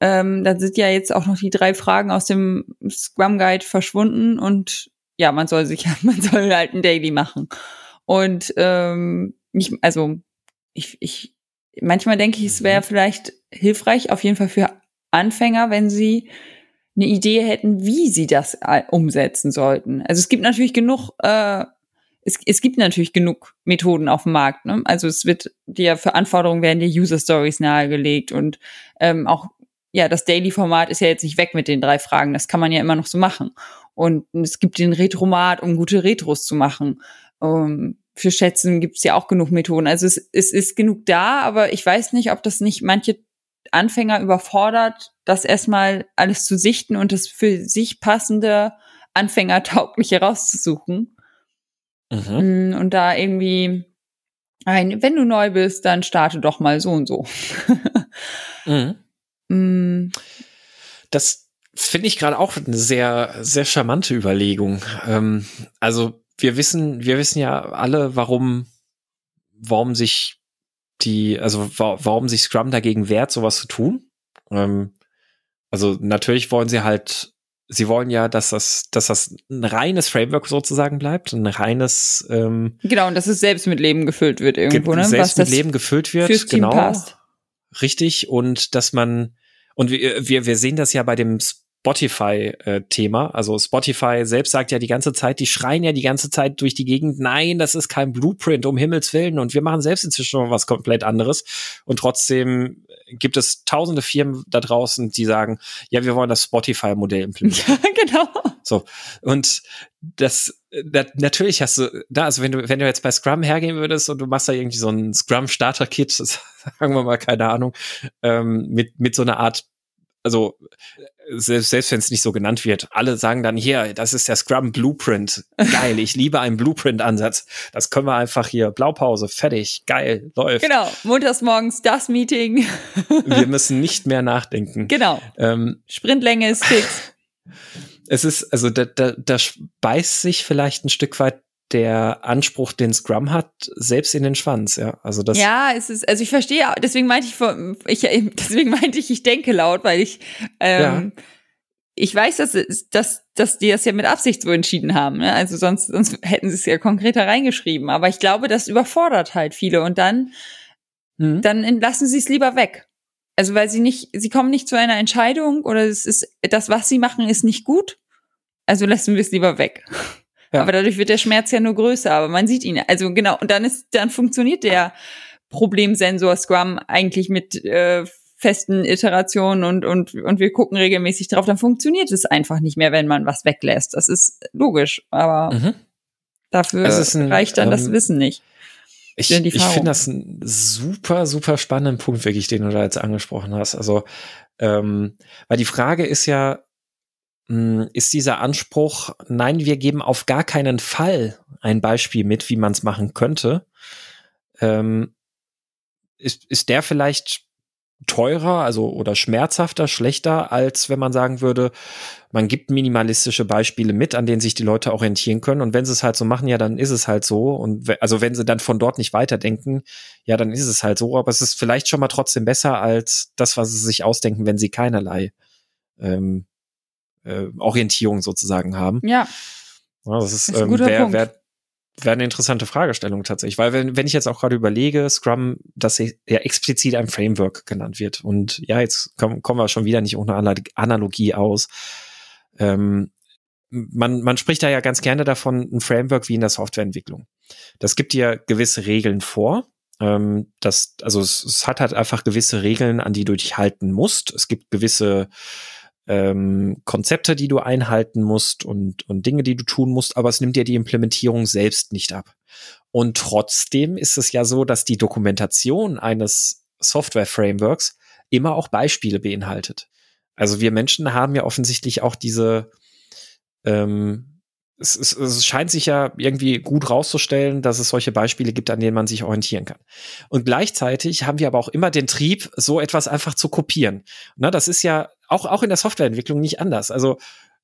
S2: Ähm, da sind ja jetzt auch noch die drei Fragen aus dem Scrum Guide verschwunden und ja, man soll sich, man soll halt ein Daily machen. Und ähm, nicht, also ich, ich manchmal denke ich, es wäre mhm. vielleicht hilfreich, auf jeden Fall für Anfänger, wenn sie eine Idee hätten, wie sie das äh, umsetzen sollten. Also es gibt natürlich genug äh, es, es gibt natürlich genug Methoden auf dem Markt. Ne? Also es wird dir für Anforderungen werden dir User Stories nahegelegt und ähm, auch ja das Daily-Format ist ja jetzt nicht weg mit den drei Fragen. Das kann man ja immer noch so machen. Und es gibt den Retromat, um gute Retros zu machen. Ähm, für Schätzen gibt es ja auch genug Methoden. Also es, es ist genug da, aber ich weiß nicht, ob das nicht manche Anfänger überfordert, das erstmal alles zu sichten und das für sich passende, anfängertaugliche rauszusuchen. Mhm. Mm, und da irgendwie ein, wenn du neu bist, dann starte doch mal so und so.
S1: mhm. mm. Das finde ich gerade auch eine sehr, sehr charmante Überlegung. Ähm, also wir wissen, wir wissen ja alle, warum, warum sich die, also wa warum sich Scrum dagegen wehrt, sowas zu tun. Ähm, also natürlich wollen sie halt sie wollen ja, dass das, dass das ein reines Framework sozusagen bleibt, ein reines ähm,
S2: Genau, und dass es selbst mit Leben gefüllt wird irgendwo, ne?
S1: Selbst Was mit Leben gefüllt wird, genau. Passt. Richtig. Und dass man, und wir, wir, wir sehen das ja bei dem Spotify-Thema. Äh, also Spotify selbst sagt ja die ganze Zeit, die schreien ja die ganze Zeit durch die Gegend, nein, das ist kein Blueprint, um Himmels Willen. Und wir machen selbst inzwischen noch was komplett anderes. Und trotzdem gibt es tausende Firmen da draußen, die sagen, ja, wir wollen das Spotify-Modell implementieren. Ja, genau. So. Und das, das, natürlich hast du da, also wenn du, wenn du jetzt bei Scrum hergehen würdest und du machst da irgendwie so ein Scrum-Starter-Kit, sagen wir mal, keine Ahnung, ähm, mit, mit so einer Art also selbst, selbst wenn es nicht so genannt wird, alle sagen dann hier, das ist der Scrum Blueprint. Geil, ich liebe einen Blueprint-Ansatz. Das können wir einfach hier, Blaupause, fertig, geil, läuft.
S2: Genau, montags morgens das Meeting.
S1: wir müssen nicht mehr nachdenken.
S2: Genau. Ähm, Sprintlänge ist fix.
S1: Es ist, also da, da, da beißt sich vielleicht ein Stück weit der Anspruch, den Scrum hat, selbst in den Schwanz, ja. Also das.
S2: Ja, es ist, also ich verstehe, deswegen meinte ich, ich deswegen meinte ich, ich denke laut, weil ich, ähm, ja. ich weiß, dass, dass, dass die das ja mit Absicht so entschieden haben. Ne? Also sonst, sonst hätten sie es ja konkreter reingeschrieben. Aber ich glaube, das überfordert halt viele und dann, mhm. dann lassen sie es lieber weg. Also weil sie nicht, sie kommen nicht zu einer Entscheidung oder es ist, das, was sie machen, ist nicht gut. Also lassen wir es lieber weg. Ja. Aber dadurch wird der Schmerz ja nur größer, aber man sieht ihn. Also genau, und dann ist, dann funktioniert der Problemsensor Scrum eigentlich mit äh, festen Iterationen und, und, und wir gucken regelmäßig drauf, dann funktioniert es einfach nicht mehr, wenn man was weglässt. Das ist logisch, aber mhm. dafür ein, reicht dann ähm, das Wissen nicht.
S1: Ich, ich finde das einen super, super spannenden Punkt, wirklich, den du da jetzt angesprochen hast. Also, ähm, weil die Frage ist ja, ist dieser Anspruch, nein, wir geben auf gar keinen Fall ein Beispiel mit, wie man es machen könnte, ähm, ist, ist der vielleicht teurer, also oder schmerzhafter, schlechter, als wenn man sagen würde, man gibt minimalistische Beispiele mit, an denen sich die Leute orientieren können. Und wenn sie es halt so machen, ja, dann ist es halt so. Und also wenn sie dann von dort nicht weiterdenken, ja, dann ist es halt so. Aber es ist vielleicht schon mal trotzdem besser als das, was sie sich ausdenken, wenn sie keinerlei ähm, äh, Orientierung sozusagen haben.
S2: Ja.
S1: ja das ist, ist ähm, wer, wer, wäre eine interessante Fragestellung tatsächlich, weil wenn, wenn ich jetzt auch gerade überlege, Scrum, dass ja explizit ein Framework genannt wird und ja, jetzt kommen, kommen wir schon wieder nicht ohne Analogie aus. Ähm, man, man spricht da ja ganz gerne davon, ein Framework wie in der Softwareentwicklung. Das gibt dir gewisse Regeln vor. Ähm, das, also es, es hat halt einfach gewisse Regeln, an die du dich halten musst. Es gibt gewisse ähm, Konzepte, die du einhalten musst und, und Dinge, die du tun musst, aber es nimmt dir die Implementierung selbst nicht ab. Und trotzdem ist es ja so, dass die Dokumentation eines Software-Frameworks immer auch Beispiele beinhaltet. Also wir Menschen haben ja offensichtlich auch diese, ähm, es, es, es scheint sich ja irgendwie gut rauszustellen, dass es solche Beispiele gibt, an denen man sich orientieren kann. Und gleichzeitig haben wir aber auch immer den Trieb, so etwas einfach zu kopieren. Na, das ist ja auch, auch in der Softwareentwicklung nicht anders. Also,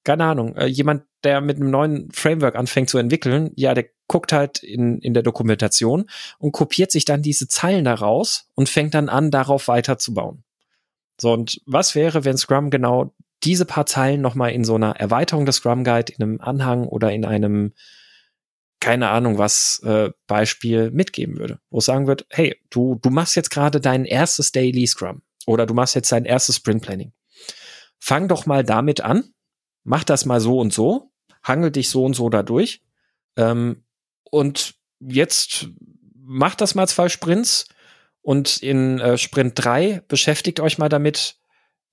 S1: keine Ahnung, äh, jemand, der mit einem neuen Framework anfängt zu entwickeln, ja, der guckt halt in, in der Dokumentation und kopiert sich dann diese Zeilen daraus und fängt dann an, darauf weiterzubauen. So, und was wäre, wenn Scrum genau diese paar Zeilen nochmal in so einer Erweiterung des Scrum Guide, in einem Anhang oder in einem, keine Ahnung was, äh, Beispiel mitgeben würde, wo es sagen wird, hey, du, du machst jetzt gerade dein erstes Daily Scrum oder du machst jetzt dein erstes Sprint Planning fang doch mal damit an, mach das mal so und so, hangel dich so und so dadurch. Ähm, und jetzt macht das mal zwei Sprints und in äh, Sprint drei beschäftigt euch mal damit,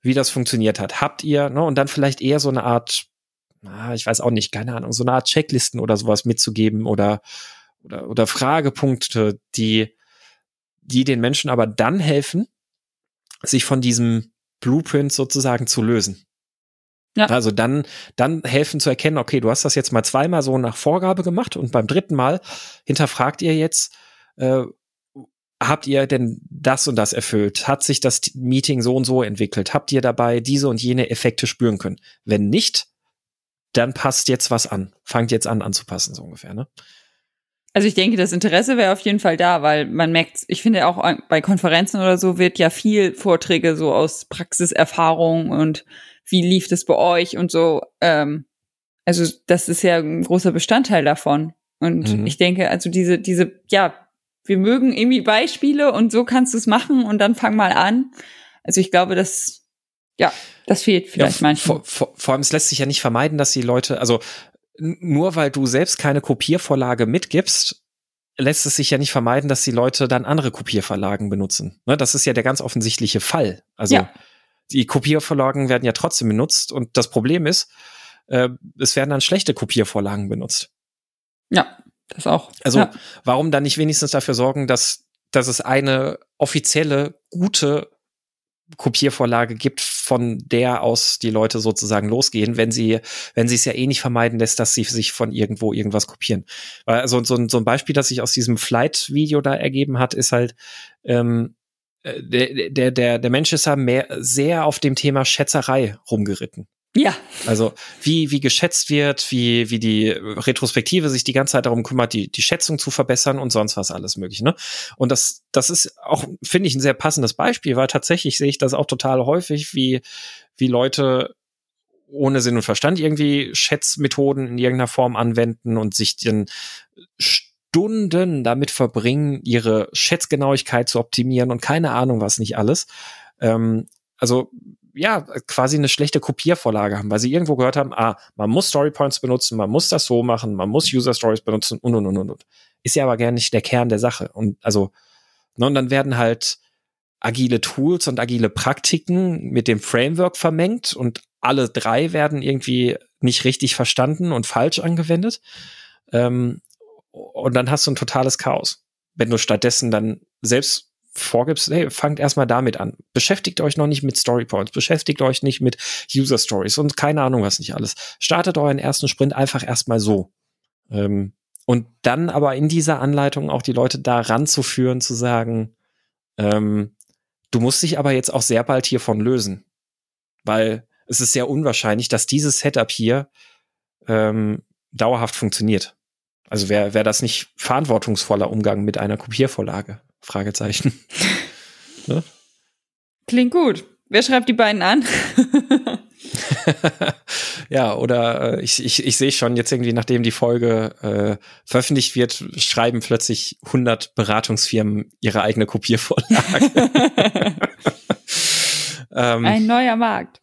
S1: wie das funktioniert hat. Habt ihr, ne, und dann vielleicht eher so eine Art, na, ich weiß auch nicht, keine Ahnung, so eine Art Checklisten oder sowas mitzugeben oder, oder, oder Fragepunkte, die, die den Menschen aber dann helfen, sich von diesem Blueprint sozusagen zu lösen. Ja. Also dann, dann helfen zu erkennen, okay, du hast das jetzt mal zweimal so nach Vorgabe gemacht und beim dritten Mal hinterfragt ihr jetzt, äh, habt ihr denn das und das erfüllt? Hat sich das Meeting so und so entwickelt? Habt ihr dabei diese und jene Effekte spüren können? Wenn nicht, dann passt jetzt was an. Fangt jetzt an anzupassen, so ungefähr, ne?
S2: Also ich denke, das Interesse wäre auf jeden Fall da, weil man merkt, ich finde auch bei Konferenzen oder so wird ja viel Vorträge so aus Praxiserfahrung und wie lief das bei euch und so. Ähm, also das ist ja ein großer Bestandteil davon. Und mhm. ich denke, also diese, diese, ja, wir mögen irgendwie Beispiele und so kannst du es machen und dann fang mal an. Also ich glaube, das, ja, das fehlt vielleicht ja, manchmal.
S1: Vor, vor, vor allem, es lässt sich ja nicht vermeiden, dass die Leute, also nur weil du selbst keine Kopiervorlage mitgibst, lässt es sich ja nicht vermeiden, dass die Leute dann andere Kopierverlagen benutzen. Ne, das ist ja der ganz offensichtliche Fall. Also ja. die Kopiervorlagen werden ja trotzdem benutzt und das Problem ist, äh, es werden dann schlechte Kopiervorlagen benutzt.
S2: Ja, das auch.
S1: Also
S2: ja.
S1: warum dann nicht wenigstens dafür sorgen, dass, dass es eine offizielle, gute Kopiervorlage gibt, von der aus die Leute sozusagen losgehen, wenn sie, wenn sie es ja eh nicht vermeiden lässt, dass sie sich von irgendwo irgendwas kopieren. Also so, so ein Beispiel, das sich aus diesem Flight-Video da ergeben hat, ist halt, ähm, äh, der, der, der, der Mensch ist ja mehr, sehr auf dem Thema Schätzerei rumgeritten.
S2: Ja.
S1: Also wie, wie geschätzt wird, wie, wie die Retrospektive sich die ganze Zeit darum kümmert, die, die Schätzung zu verbessern und sonst was alles mögliche. Ne? Und das, das ist auch, finde ich, ein sehr passendes Beispiel, weil tatsächlich sehe ich das auch total häufig, wie, wie Leute ohne Sinn und Verstand irgendwie Schätzmethoden in irgendeiner Form anwenden und sich dann Stunden damit verbringen, ihre Schätzgenauigkeit zu optimieren und keine Ahnung was nicht alles. Ähm, also ja, quasi eine schlechte Kopiervorlage haben, weil sie irgendwo gehört haben, ah, man muss Storypoints benutzen, man muss das so machen, man muss User Stories benutzen und und und und und. Ist ja aber gar nicht der Kern der Sache. Und also, ne, und dann werden halt agile Tools und agile Praktiken mit dem Framework vermengt und alle drei werden irgendwie nicht richtig verstanden und falsch angewendet. Ähm, und dann hast du ein totales Chaos. Wenn du stattdessen dann selbst vorgibst, hey, fangt erstmal damit an. Beschäftigt euch noch nicht mit Storypoints, beschäftigt euch nicht mit User Stories und keine Ahnung was nicht alles. Startet euren ersten Sprint einfach erstmal so. Ähm, und dann aber in dieser Anleitung auch die Leute da ranzuführen, zu sagen, ähm, du musst dich aber jetzt auch sehr bald hiervon lösen. Weil es ist sehr unwahrscheinlich, dass dieses Setup hier ähm, dauerhaft funktioniert. Also wäre wär das nicht verantwortungsvoller Umgang mit einer Kopiervorlage? Fragezeichen.
S2: ne? Klingt gut. Wer schreibt die beiden an?
S1: ja, oder äh, ich, ich, ich sehe schon jetzt irgendwie, nachdem die Folge äh, veröffentlicht wird, schreiben plötzlich 100 Beratungsfirmen ihre eigene Kopiervorlage.
S2: ähm, Ein neuer Markt.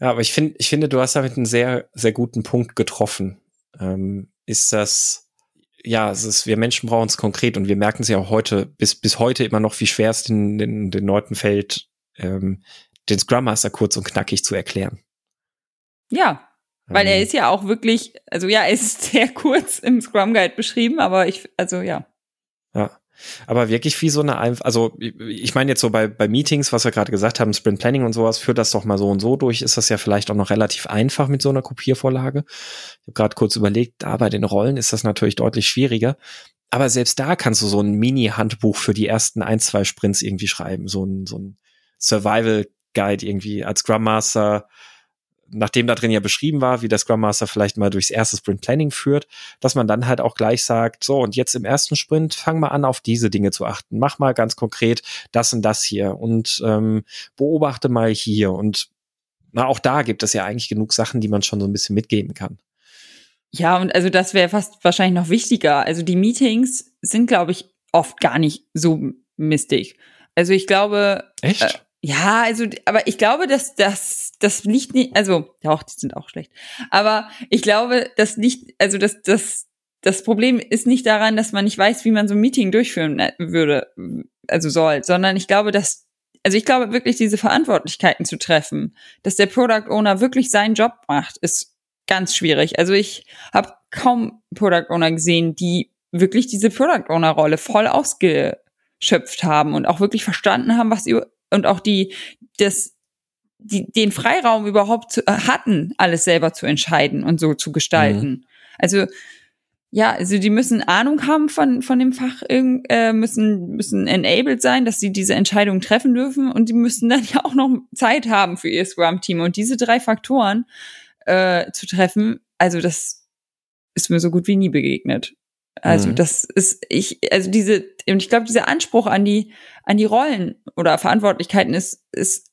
S1: Ja, aber ich finde, ich finde, du hast damit einen sehr, sehr guten Punkt getroffen. Ähm, ist das, ja, es ist, wir Menschen brauchen es konkret und wir merken es ja auch heute, bis, bis heute immer noch, wie schwer es den, den, den Leuten fällt, ähm, den Scrum Master kurz und knackig zu erklären.
S2: Ja, weil ähm, er ist ja auch wirklich, also ja, er ist sehr kurz im Scrum Guide beschrieben, aber ich, also ja.
S1: Aber wirklich wie so eine, also ich meine jetzt so bei, bei Meetings, was wir gerade gesagt haben, Sprint Planning und sowas, führt das doch mal so und so durch, ist das ja vielleicht auch noch relativ einfach mit so einer Kopiervorlage. Ich habe gerade kurz überlegt, da bei den Rollen ist das natürlich deutlich schwieriger. Aber selbst da kannst du so ein Mini-Handbuch für die ersten ein, zwei Sprints irgendwie schreiben, so ein, so ein Survival Guide irgendwie als Scrum Master, nachdem da drin ja beschrieben war, wie der Scrum Master vielleicht mal durchs erste Sprint Planning führt, dass man dann halt auch gleich sagt, so und jetzt im ersten Sprint fang mal an, auf diese Dinge zu achten. Mach mal ganz konkret das und das hier und ähm, beobachte mal hier. Und na, auch da gibt es ja eigentlich genug Sachen, die man schon so ein bisschen mitgeben kann.
S2: Ja, und also das wäre fast wahrscheinlich noch wichtiger. Also die Meetings sind, glaube ich, oft gar nicht so mistig. Also ich glaube.
S1: Echt? Äh,
S2: ja, also, aber ich glaube, dass das, das liegt nicht, also, ja, auch, die sind auch schlecht. Aber ich glaube, das liegt, also, das, das, das Problem ist nicht daran, dass man nicht weiß, wie man so ein Meeting durchführen äh, würde, also soll, sondern ich glaube, dass, also ich glaube wirklich, diese Verantwortlichkeiten zu treffen, dass der Product Owner wirklich seinen Job macht, ist ganz schwierig. Also ich habe kaum Product Owner gesehen, die wirklich diese Product Owner Rolle voll ausgeschöpft haben und auch wirklich verstanden haben, was und auch die, das, die, den Freiraum überhaupt zu, äh, hatten, alles selber zu entscheiden und so zu gestalten. Mhm. Also, ja, also die müssen Ahnung haben von, von dem Fach, äh, müssen, müssen enabled sein, dass sie diese Entscheidung treffen dürfen und die müssen dann ja auch noch Zeit haben für ihr Scrum-Team. Und diese drei Faktoren äh, zu treffen, also das ist mir so gut wie nie begegnet. Also mhm. das ist ich also diese und ich glaube dieser Anspruch an die an die Rollen oder Verantwortlichkeiten ist ist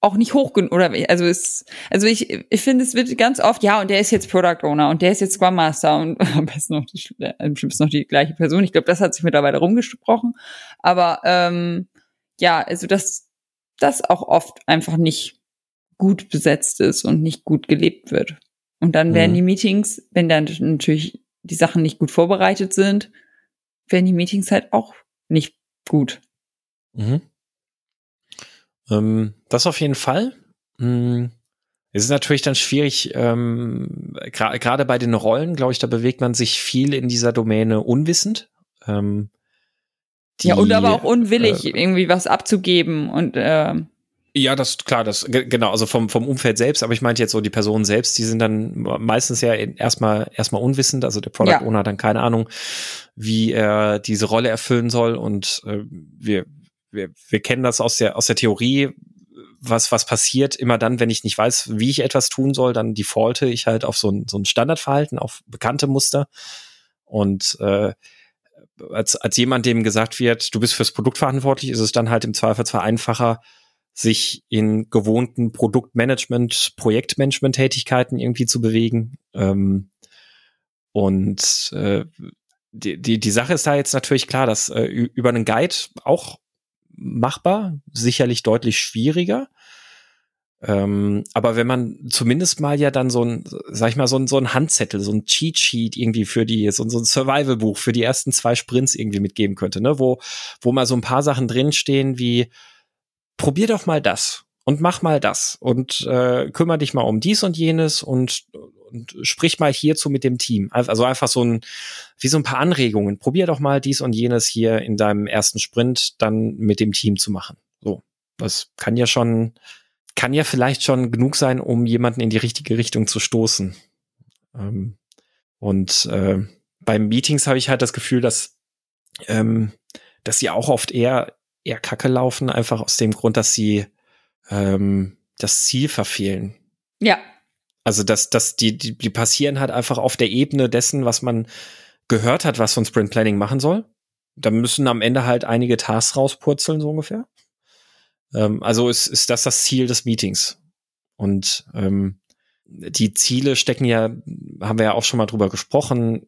S2: auch nicht hoch genug oder also ist also ich ich finde es wird ganz oft ja und der ist jetzt Product Owner und der ist jetzt Scrum Master und am besten noch die am schlimmsten noch die gleiche Person. Ich glaube, das hat sich mittlerweile rumgesprochen, aber ähm, ja, also dass das auch oft einfach nicht gut besetzt ist und nicht gut gelebt wird. Und dann werden mhm. die Meetings, wenn dann natürlich die Sachen nicht gut vorbereitet sind, werden die Meetings halt auch nicht gut.
S1: Mhm. Ähm, das auf jeden Fall. Mhm. Es ist natürlich dann schwierig, ähm, gerade gra bei den Rollen, glaube ich, da bewegt man sich viel in dieser Domäne unwissend. Ähm,
S2: die, ja, und aber auch unwillig, äh, irgendwie was abzugeben und äh,
S1: ja, das klar, das genau, also vom vom Umfeld selbst, aber ich meinte jetzt so die Personen selbst, die sind dann meistens ja erstmal erstmal unwissend, also der Product ja. Owner hat dann keine Ahnung, wie er diese Rolle erfüllen soll und äh, wir, wir wir kennen das aus der aus der Theorie, was was passiert immer dann, wenn ich nicht weiß, wie ich etwas tun soll, dann defaulte ich halt auf so ein so ein Standardverhalten, auf bekannte Muster und äh, als, als jemand, dem gesagt wird, du bist fürs Produkt verantwortlich, ist es dann halt im Zweifelsfall einfacher, sich in gewohnten Produktmanagement, Projektmanagement-Tätigkeiten irgendwie zu bewegen. Ähm, und äh, die, die, die Sache ist da jetzt natürlich klar, dass äh, über einen Guide auch machbar, sicherlich deutlich schwieriger. Ähm, aber wenn man zumindest mal ja dann so ein, sag ich mal, so ein, so ein Handzettel, so ein Cheat Sheet irgendwie für die, so, so ein Survival-Buch für die ersten zwei Sprints irgendwie mitgeben könnte, ne, wo, wo mal so ein paar Sachen drinstehen wie, probier doch mal das und mach mal das und äh, kümmere dich mal um dies und jenes und, und sprich mal hierzu mit dem Team. Also einfach so ein, wie so ein paar Anregungen. Probier doch mal dies und jenes hier in deinem ersten Sprint dann mit dem Team zu machen. So, das kann ja schon, kann ja vielleicht schon genug sein, um jemanden in die richtige Richtung zu stoßen. Ähm, und äh, beim Meetings habe ich halt das Gefühl, dass ähm, dass sie auch oft eher eher kacke laufen, einfach aus dem Grund, dass sie ähm, das Ziel verfehlen.
S2: Ja.
S1: Also, dass, dass die, die, die passieren halt einfach auf der Ebene dessen, was man gehört hat, was so ein Sprint Planning machen soll. Da müssen am Ende halt einige Tasks rauspurzeln, so ungefähr. Ähm, also ist, ist das das Ziel des Meetings. Und ähm, die Ziele stecken ja, haben wir ja auch schon mal drüber gesprochen,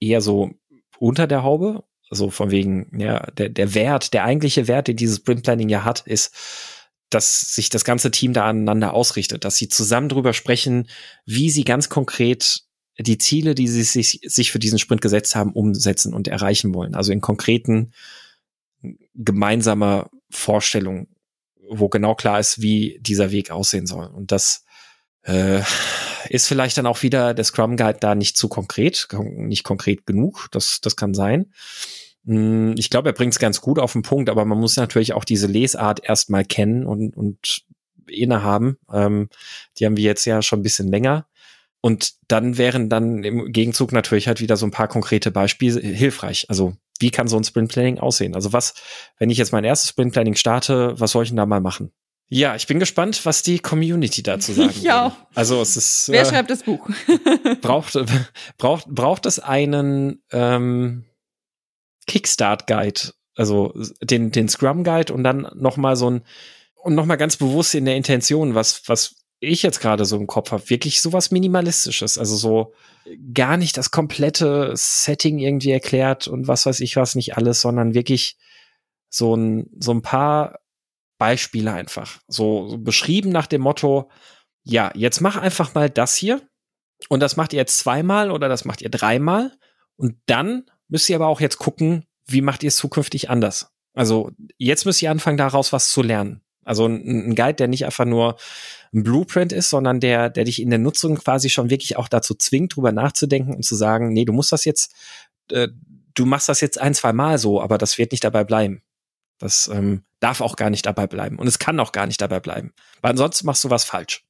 S1: eher so unter der Haube. Also von wegen, ja, der, der Wert, der eigentliche Wert, den dieses Sprint Planning ja hat, ist, dass sich das ganze Team da aneinander ausrichtet, dass sie zusammen drüber sprechen, wie sie ganz konkret die Ziele, die sie sich, sich für diesen Sprint gesetzt haben, umsetzen und erreichen wollen. Also in konkreten gemeinsamer Vorstellung, wo genau klar ist, wie dieser Weg aussehen soll. Und das äh, ist vielleicht dann auch wieder der Scrum Guide da nicht zu konkret, nicht konkret genug. Das, das kann sein. Hm, ich glaube, er bringt es ganz gut auf den Punkt, aber man muss natürlich auch diese Lesart erstmal kennen und, und innehaben. Ähm, die haben wir jetzt ja schon ein bisschen länger. Und dann wären dann im Gegenzug natürlich halt wieder so ein paar konkrete Beispiele hilfreich. Also wie kann so ein Sprint Planning aussehen? Also was, wenn ich jetzt mein erstes Sprint Planning starte, was soll ich denn da mal machen? Ja, ich bin gespannt, was die Community dazu sagen
S2: Ich auch.
S1: Also es ist.
S2: Wer äh, schreibt das Buch?
S1: braucht braucht braucht es einen ähm, Kickstart Guide, also den den Scrum Guide und dann noch mal so ein und noch mal ganz bewusst in der Intention, was was ich jetzt gerade so im Kopf habe, wirklich sowas minimalistisches, also so gar nicht das komplette Setting irgendwie erklärt und was weiß ich was nicht alles, sondern wirklich so ein so ein paar Beispiele einfach. So, so beschrieben nach dem Motto, ja, jetzt mach einfach mal das hier und das macht ihr jetzt zweimal oder das macht ihr dreimal und dann müsst ihr aber auch jetzt gucken, wie macht ihr es zukünftig anders. Also jetzt müsst ihr anfangen, daraus was zu lernen. Also ein, ein Guide, der nicht einfach nur ein Blueprint ist, sondern der, der dich in der Nutzung quasi schon wirklich auch dazu zwingt, drüber nachzudenken und zu sagen, nee, du musst das jetzt, äh, du machst das jetzt ein, zwei Mal so, aber das wird nicht dabei bleiben. Das ähm, darf auch gar nicht dabei bleiben. Und es kann auch gar nicht dabei bleiben. Weil ansonsten machst du was falsch.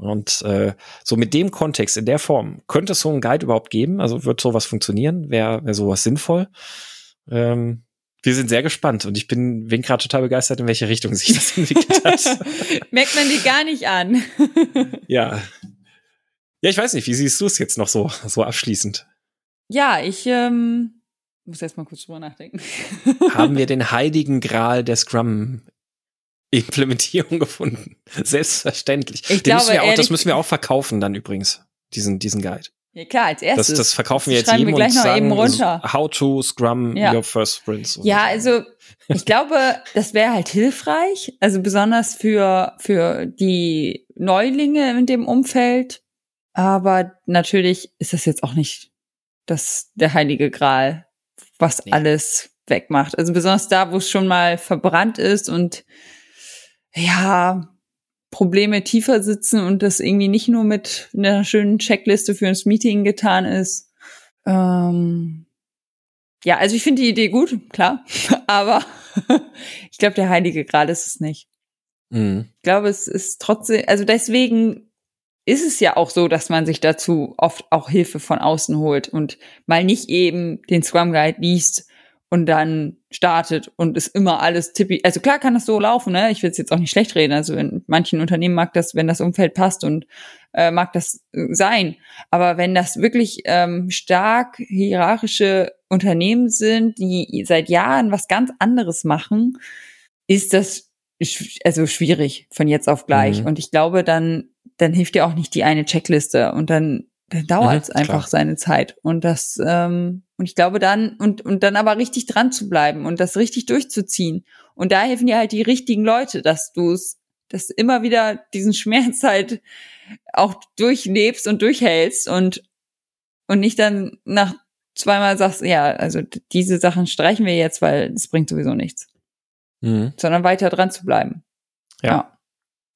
S1: Und äh, so mit dem Kontext, in der Form, könnte es so einen Guide überhaupt geben? Also wird sowas funktionieren? Wäre wär sowas sinnvoll? Ähm, wir sind sehr gespannt und ich bin, bin gerade total begeistert, in welche Richtung sich das entwickelt hat.
S2: Merkt man dir gar nicht an.
S1: ja. Ja, ich weiß nicht, wie siehst du es jetzt noch so, so abschließend?
S2: Ja, ich ähm, muss erst mal kurz drüber nachdenken.
S1: Haben wir den heiligen Gral der Scrum Implementierung gefunden. Selbstverständlich. Ich glaube, müssen auch, das müssen wir auch verkaufen dann übrigens, diesen, diesen Guide.
S2: Ja klar, als erstes.
S1: Das, das verkaufen wir jetzt jedem wir gleich und noch sagen, eben runter. How to Scrum ja. your first sprints.
S2: Ja, also ich glaube, das wäre halt hilfreich, also besonders für für die Neulinge in dem Umfeld. Aber natürlich ist das jetzt auch nicht das der heilige Gral was nee. alles wegmacht. Also besonders da, wo es schon mal verbrannt ist und ja, Probleme tiefer sitzen und das irgendwie nicht nur mit einer schönen Checkliste für ein Meeting getan ist. Ähm, ja, also ich finde die Idee gut, klar, aber ich glaube, der Heilige Gral ist es nicht. Mhm. Ich glaube, es ist trotzdem, also deswegen ist es ja auch so, dass man sich dazu oft auch Hilfe von außen holt und mal nicht eben den Scrum Guide liest und dann startet und ist immer alles tippi. Also klar kann das so laufen, ne? Ich will es jetzt auch nicht schlecht reden. Also in manchen Unternehmen mag das, wenn das Umfeld passt und äh, mag das äh, sein. Aber wenn das wirklich ähm, stark hierarchische Unternehmen sind, die seit Jahren was ganz anderes machen, ist das also schwierig von jetzt auf gleich. Mhm. Und ich glaube, dann dann hilft dir auch nicht die eine Checkliste und dann, dann dauert es mhm, einfach klar. seine Zeit. Und das, ähm, und ich glaube dann, und, und dann aber richtig dran zu bleiben und das richtig durchzuziehen. Und da helfen dir halt die richtigen Leute, dass du es, dass du immer wieder diesen Schmerz halt auch durchlebst und durchhältst und, und nicht dann nach zweimal sagst, ja, also diese Sachen streichen wir jetzt, weil es bringt sowieso nichts. Mhm. Sondern weiter dran zu bleiben.
S1: ja. ja.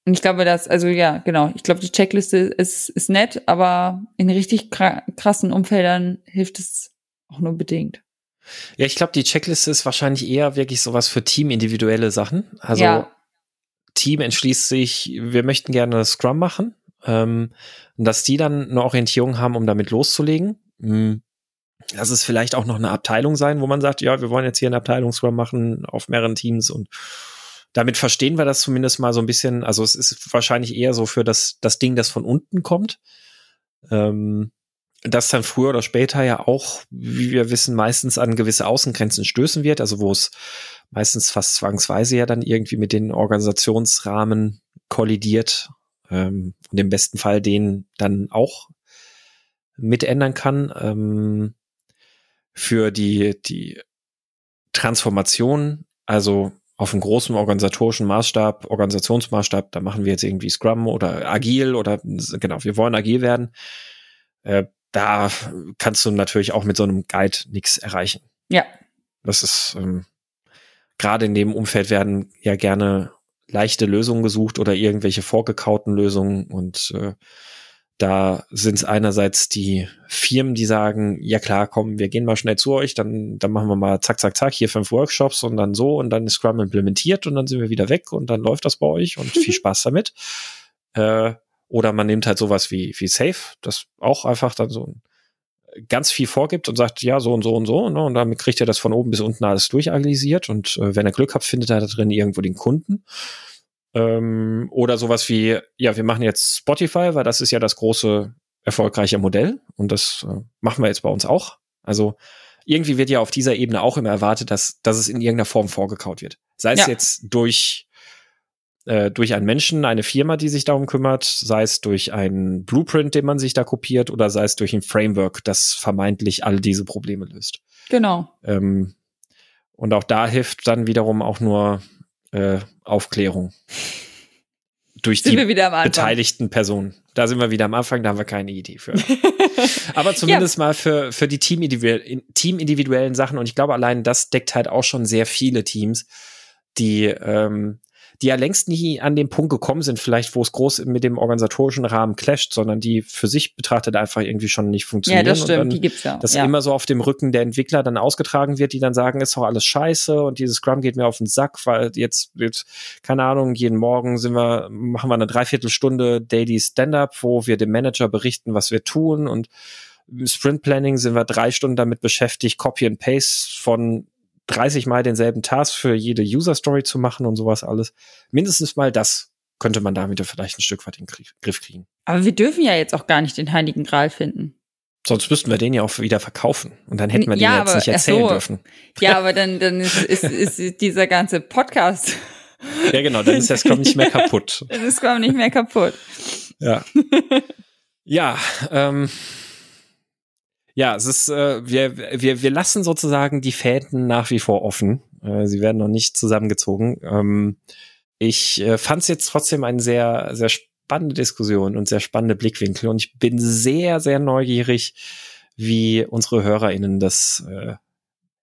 S2: Und ich glaube, dass, also ja, genau, ich glaube, die Checkliste ist, ist nett, aber in richtig krassen Umfeldern hilft es auch nur bedingt.
S1: Ja, ich glaube, die Checkliste ist wahrscheinlich eher wirklich sowas für teamindividuelle Sachen. Also ja. Team entschließt sich, wir möchten gerne Scrum machen, ähm, dass die dann eine Orientierung haben, um damit loszulegen. Hm. Das ist vielleicht auch noch eine Abteilung sein, wo man sagt, ja, wir wollen jetzt hier eine Abteilung Scrum machen auf mehreren Teams und damit verstehen wir das zumindest mal so ein bisschen. Also es ist wahrscheinlich eher so für das, das Ding, das von unten kommt. Ähm, das dann früher oder später ja auch, wie wir wissen, meistens an gewisse Außengrenzen stößen wird, also wo es meistens fast zwangsweise ja dann irgendwie mit den Organisationsrahmen kollidiert. Äh, ähm, und im besten Fall den dann auch mitändern kann. Ähm, für die, die Transformation, also auf einem großen organisatorischen Maßstab, Organisationsmaßstab, da machen wir jetzt irgendwie Scrum oder agil oder genau, wir wollen agil werden. Äh, da kannst du natürlich auch mit so einem Guide nichts erreichen.
S2: Ja.
S1: Das ist ähm, gerade in dem Umfeld werden ja gerne leichte Lösungen gesucht oder irgendwelche vorgekauten Lösungen und äh, da sind es einerseits die Firmen, die sagen, ja klar, komm, wir gehen mal schnell zu euch, dann, dann machen wir mal zack, zack, zack, hier fünf Workshops und dann so und dann ist Scrum implementiert und dann sind wir wieder weg und dann läuft das bei euch und viel Spaß damit. Äh, oder man nimmt halt sowas wie, wie Safe, das auch einfach dann so ganz viel vorgibt und sagt, ja, so und so und so, ne? und damit kriegt er das von oben bis unten alles durchagilisiert und äh, wenn er Glück hat, findet er da drin irgendwo den Kunden. Ähm, oder sowas wie, ja, wir machen jetzt Spotify, weil das ist ja das große, erfolgreiche Modell. Und das äh, machen wir jetzt bei uns auch. Also irgendwie wird ja auf dieser Ebene auch immer erwartet, dass, dass es in irgendeiner Form vorgekaut wird. Sei es ja. jetzt durch, äh, durch einen Menschen, eine Firma, die sich darum kümmert, sei es durch einen Blueprint, den man sich da kopiert, oder sei es durch ein Framework, das vermeintlich all diese Probleme löst.
S2: Genau.
S1: Ähm, und auch da hilft dann wiederum auch nur äh, Aufklärung durch sind die beteiligten Personen. Da sind wir wieder am Anfang, da haben wir keine Idee für. Aber zumindest ja. mal für, für die teamindividuellen Sachen. Und ich glaube, allein das deckt halt auch schon sehr viele Teams, die ähm, die ja längst nie an den Punkt gekommen sind, vielleicht wo es groß mit dem organisatorischen Rahmen clasht, sondern die für sich betrachtet einfach irgendwie schon nicht funktionieren.
S2: Ja, das stimmt, die gibt's ja.
S1: Das
S2: ja.
S1: immer so auf dem Rücken der Entwickler dann ausgetragen wird, die dann sagen, ist doch alles scheiße und dieses Scrum geht mir auf den Sack, weil jetzt wird, keine Ahnung, jeden Morgen sind wir, machen wir eine Dreiviertelstunde Daily Stand-up, wo wir dem Manager berichten, was wir tun und im Sprint Planning sind wir drei Stunden damit beschäftigt, Copy and Paste von 30 Mal denselben Task für jede User Story zu machen und sowas alles. Mindestens mal das könnte man damit vielleicht ein Stück weit in den Griff kriegen.
S2: Aber wir dürfen ja jetzt auch gar nicht den Heiligen Gral finden.
S1: Sonst müssten wir den ja auch wieder verkaufen. Und dann hätten wir ja, den jetzt aber, nicht erzählen so. dürfen.
S2: Ja, aber dann, dann ist, ist, ist dieser ganze Podcast.
S1: Ja, genau, dann ist der Scrum nicht mehr kaputt.
S2: Dann ist Scrum nicht mehr kaputt.
S1: Ja. Ja, ähm, ja, es ist, äh, wir, wir, wir lassen sozusagen die Fäden nach wie vor offen. Äh, sie werden noch nicht zusammengezogen. Ähm, ich äh, fand es jetzt trotzdem eine sehr, sehr spannende Diskussion und sehr spannende Blickwinkel und ich bin sehr, sehr neugierig, wie unsere HörerInnen das äh,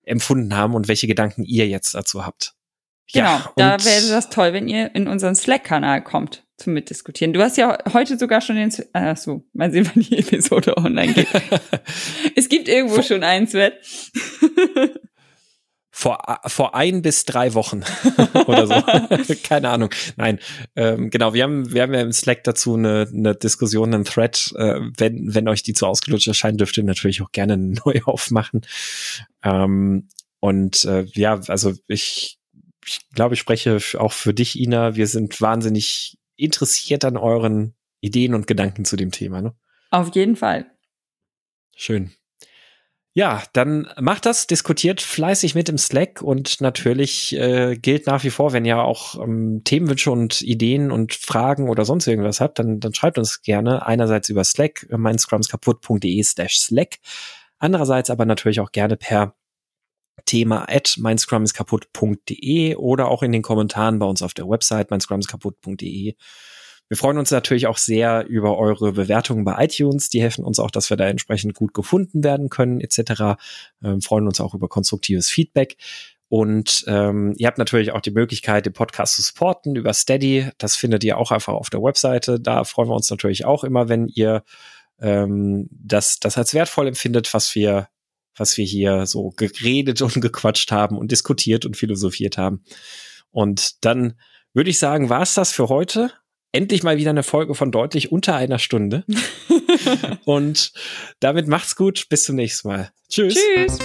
S1: empfunden haben und welche Gedanken ihr jetzt dazu habt.
S2: Genau, ja, da wäre das toll, wenn ihr in unseren Slack-Kanal kommt zum Mitdiskutieren. Du hast ja heute sogar schon den, ach so, mal sehen, wann die Episode online geht. es gibt irgendwo vor, schon einen Sven.
S1: vor, vor ein bis drei Wochen oder so. Keine Ahnung. Nein, ähm, genau. Wir haben, wir haben ja im Slack dazu eine, eine Diskussion, einen Thread. Äh, wenn, wenn euch die zu ausgelutscht erscheint, dürft ihr natürlich auch gerne neu aufmachen. Ähm, und äh, ja, also ich, ich glaube, ich spreche auch für dich, Ina. Wir sind wahnsinnig interessiert an euren Ideen und Gedanken zu dem Thema. Ne?
S2: Auf jeden Fall.
S1: Schön. Ja, dann macht das, diskutiert fleißig mit im Slack und natürlich äh, gilt nach wie vor, wenn ihr auch ähm, Themenwünsche und Ideen und Fragen oder sonst irgendwas habt, dann, dann schreibt uns gerne einerseits über Slack, äh, meinscrumskaputt.de slash Slack, andererseits aber natürlich auch gerne per Thema at meinscrumiskaputt.de oder auch in den Kommentaren bei uns auf der Website meinscrumiskaputt.de. Wir freuen uns natürlich auch sehr über eure Bewertungen bei iTunes. Die helfen uns auch, dass wir da entsprechend gut gefunden werden können, etc. Ähm, freuen uns auch über konstruktives Feedback. Und ähm, ihr habt natürlich auch die Möglichkeit, den Podcast zu supporten über Steady. Das findet ihr auch einfach auf der Webseite. Da freuen wir uns natürlich auch immer, wenn ihr ähm, das, das als wertvoll empfindet, was wir was wir hier so geredet und gequatscht haben und diskutiert und philosophiert haben. Und dann würde ich sagen, war es das für heute. Endlich mal wieder eine Folge von deutlich unter einer Stunde. und damit macht's gut. Bis zum nächsten Mal. Tschüss. Tschüss.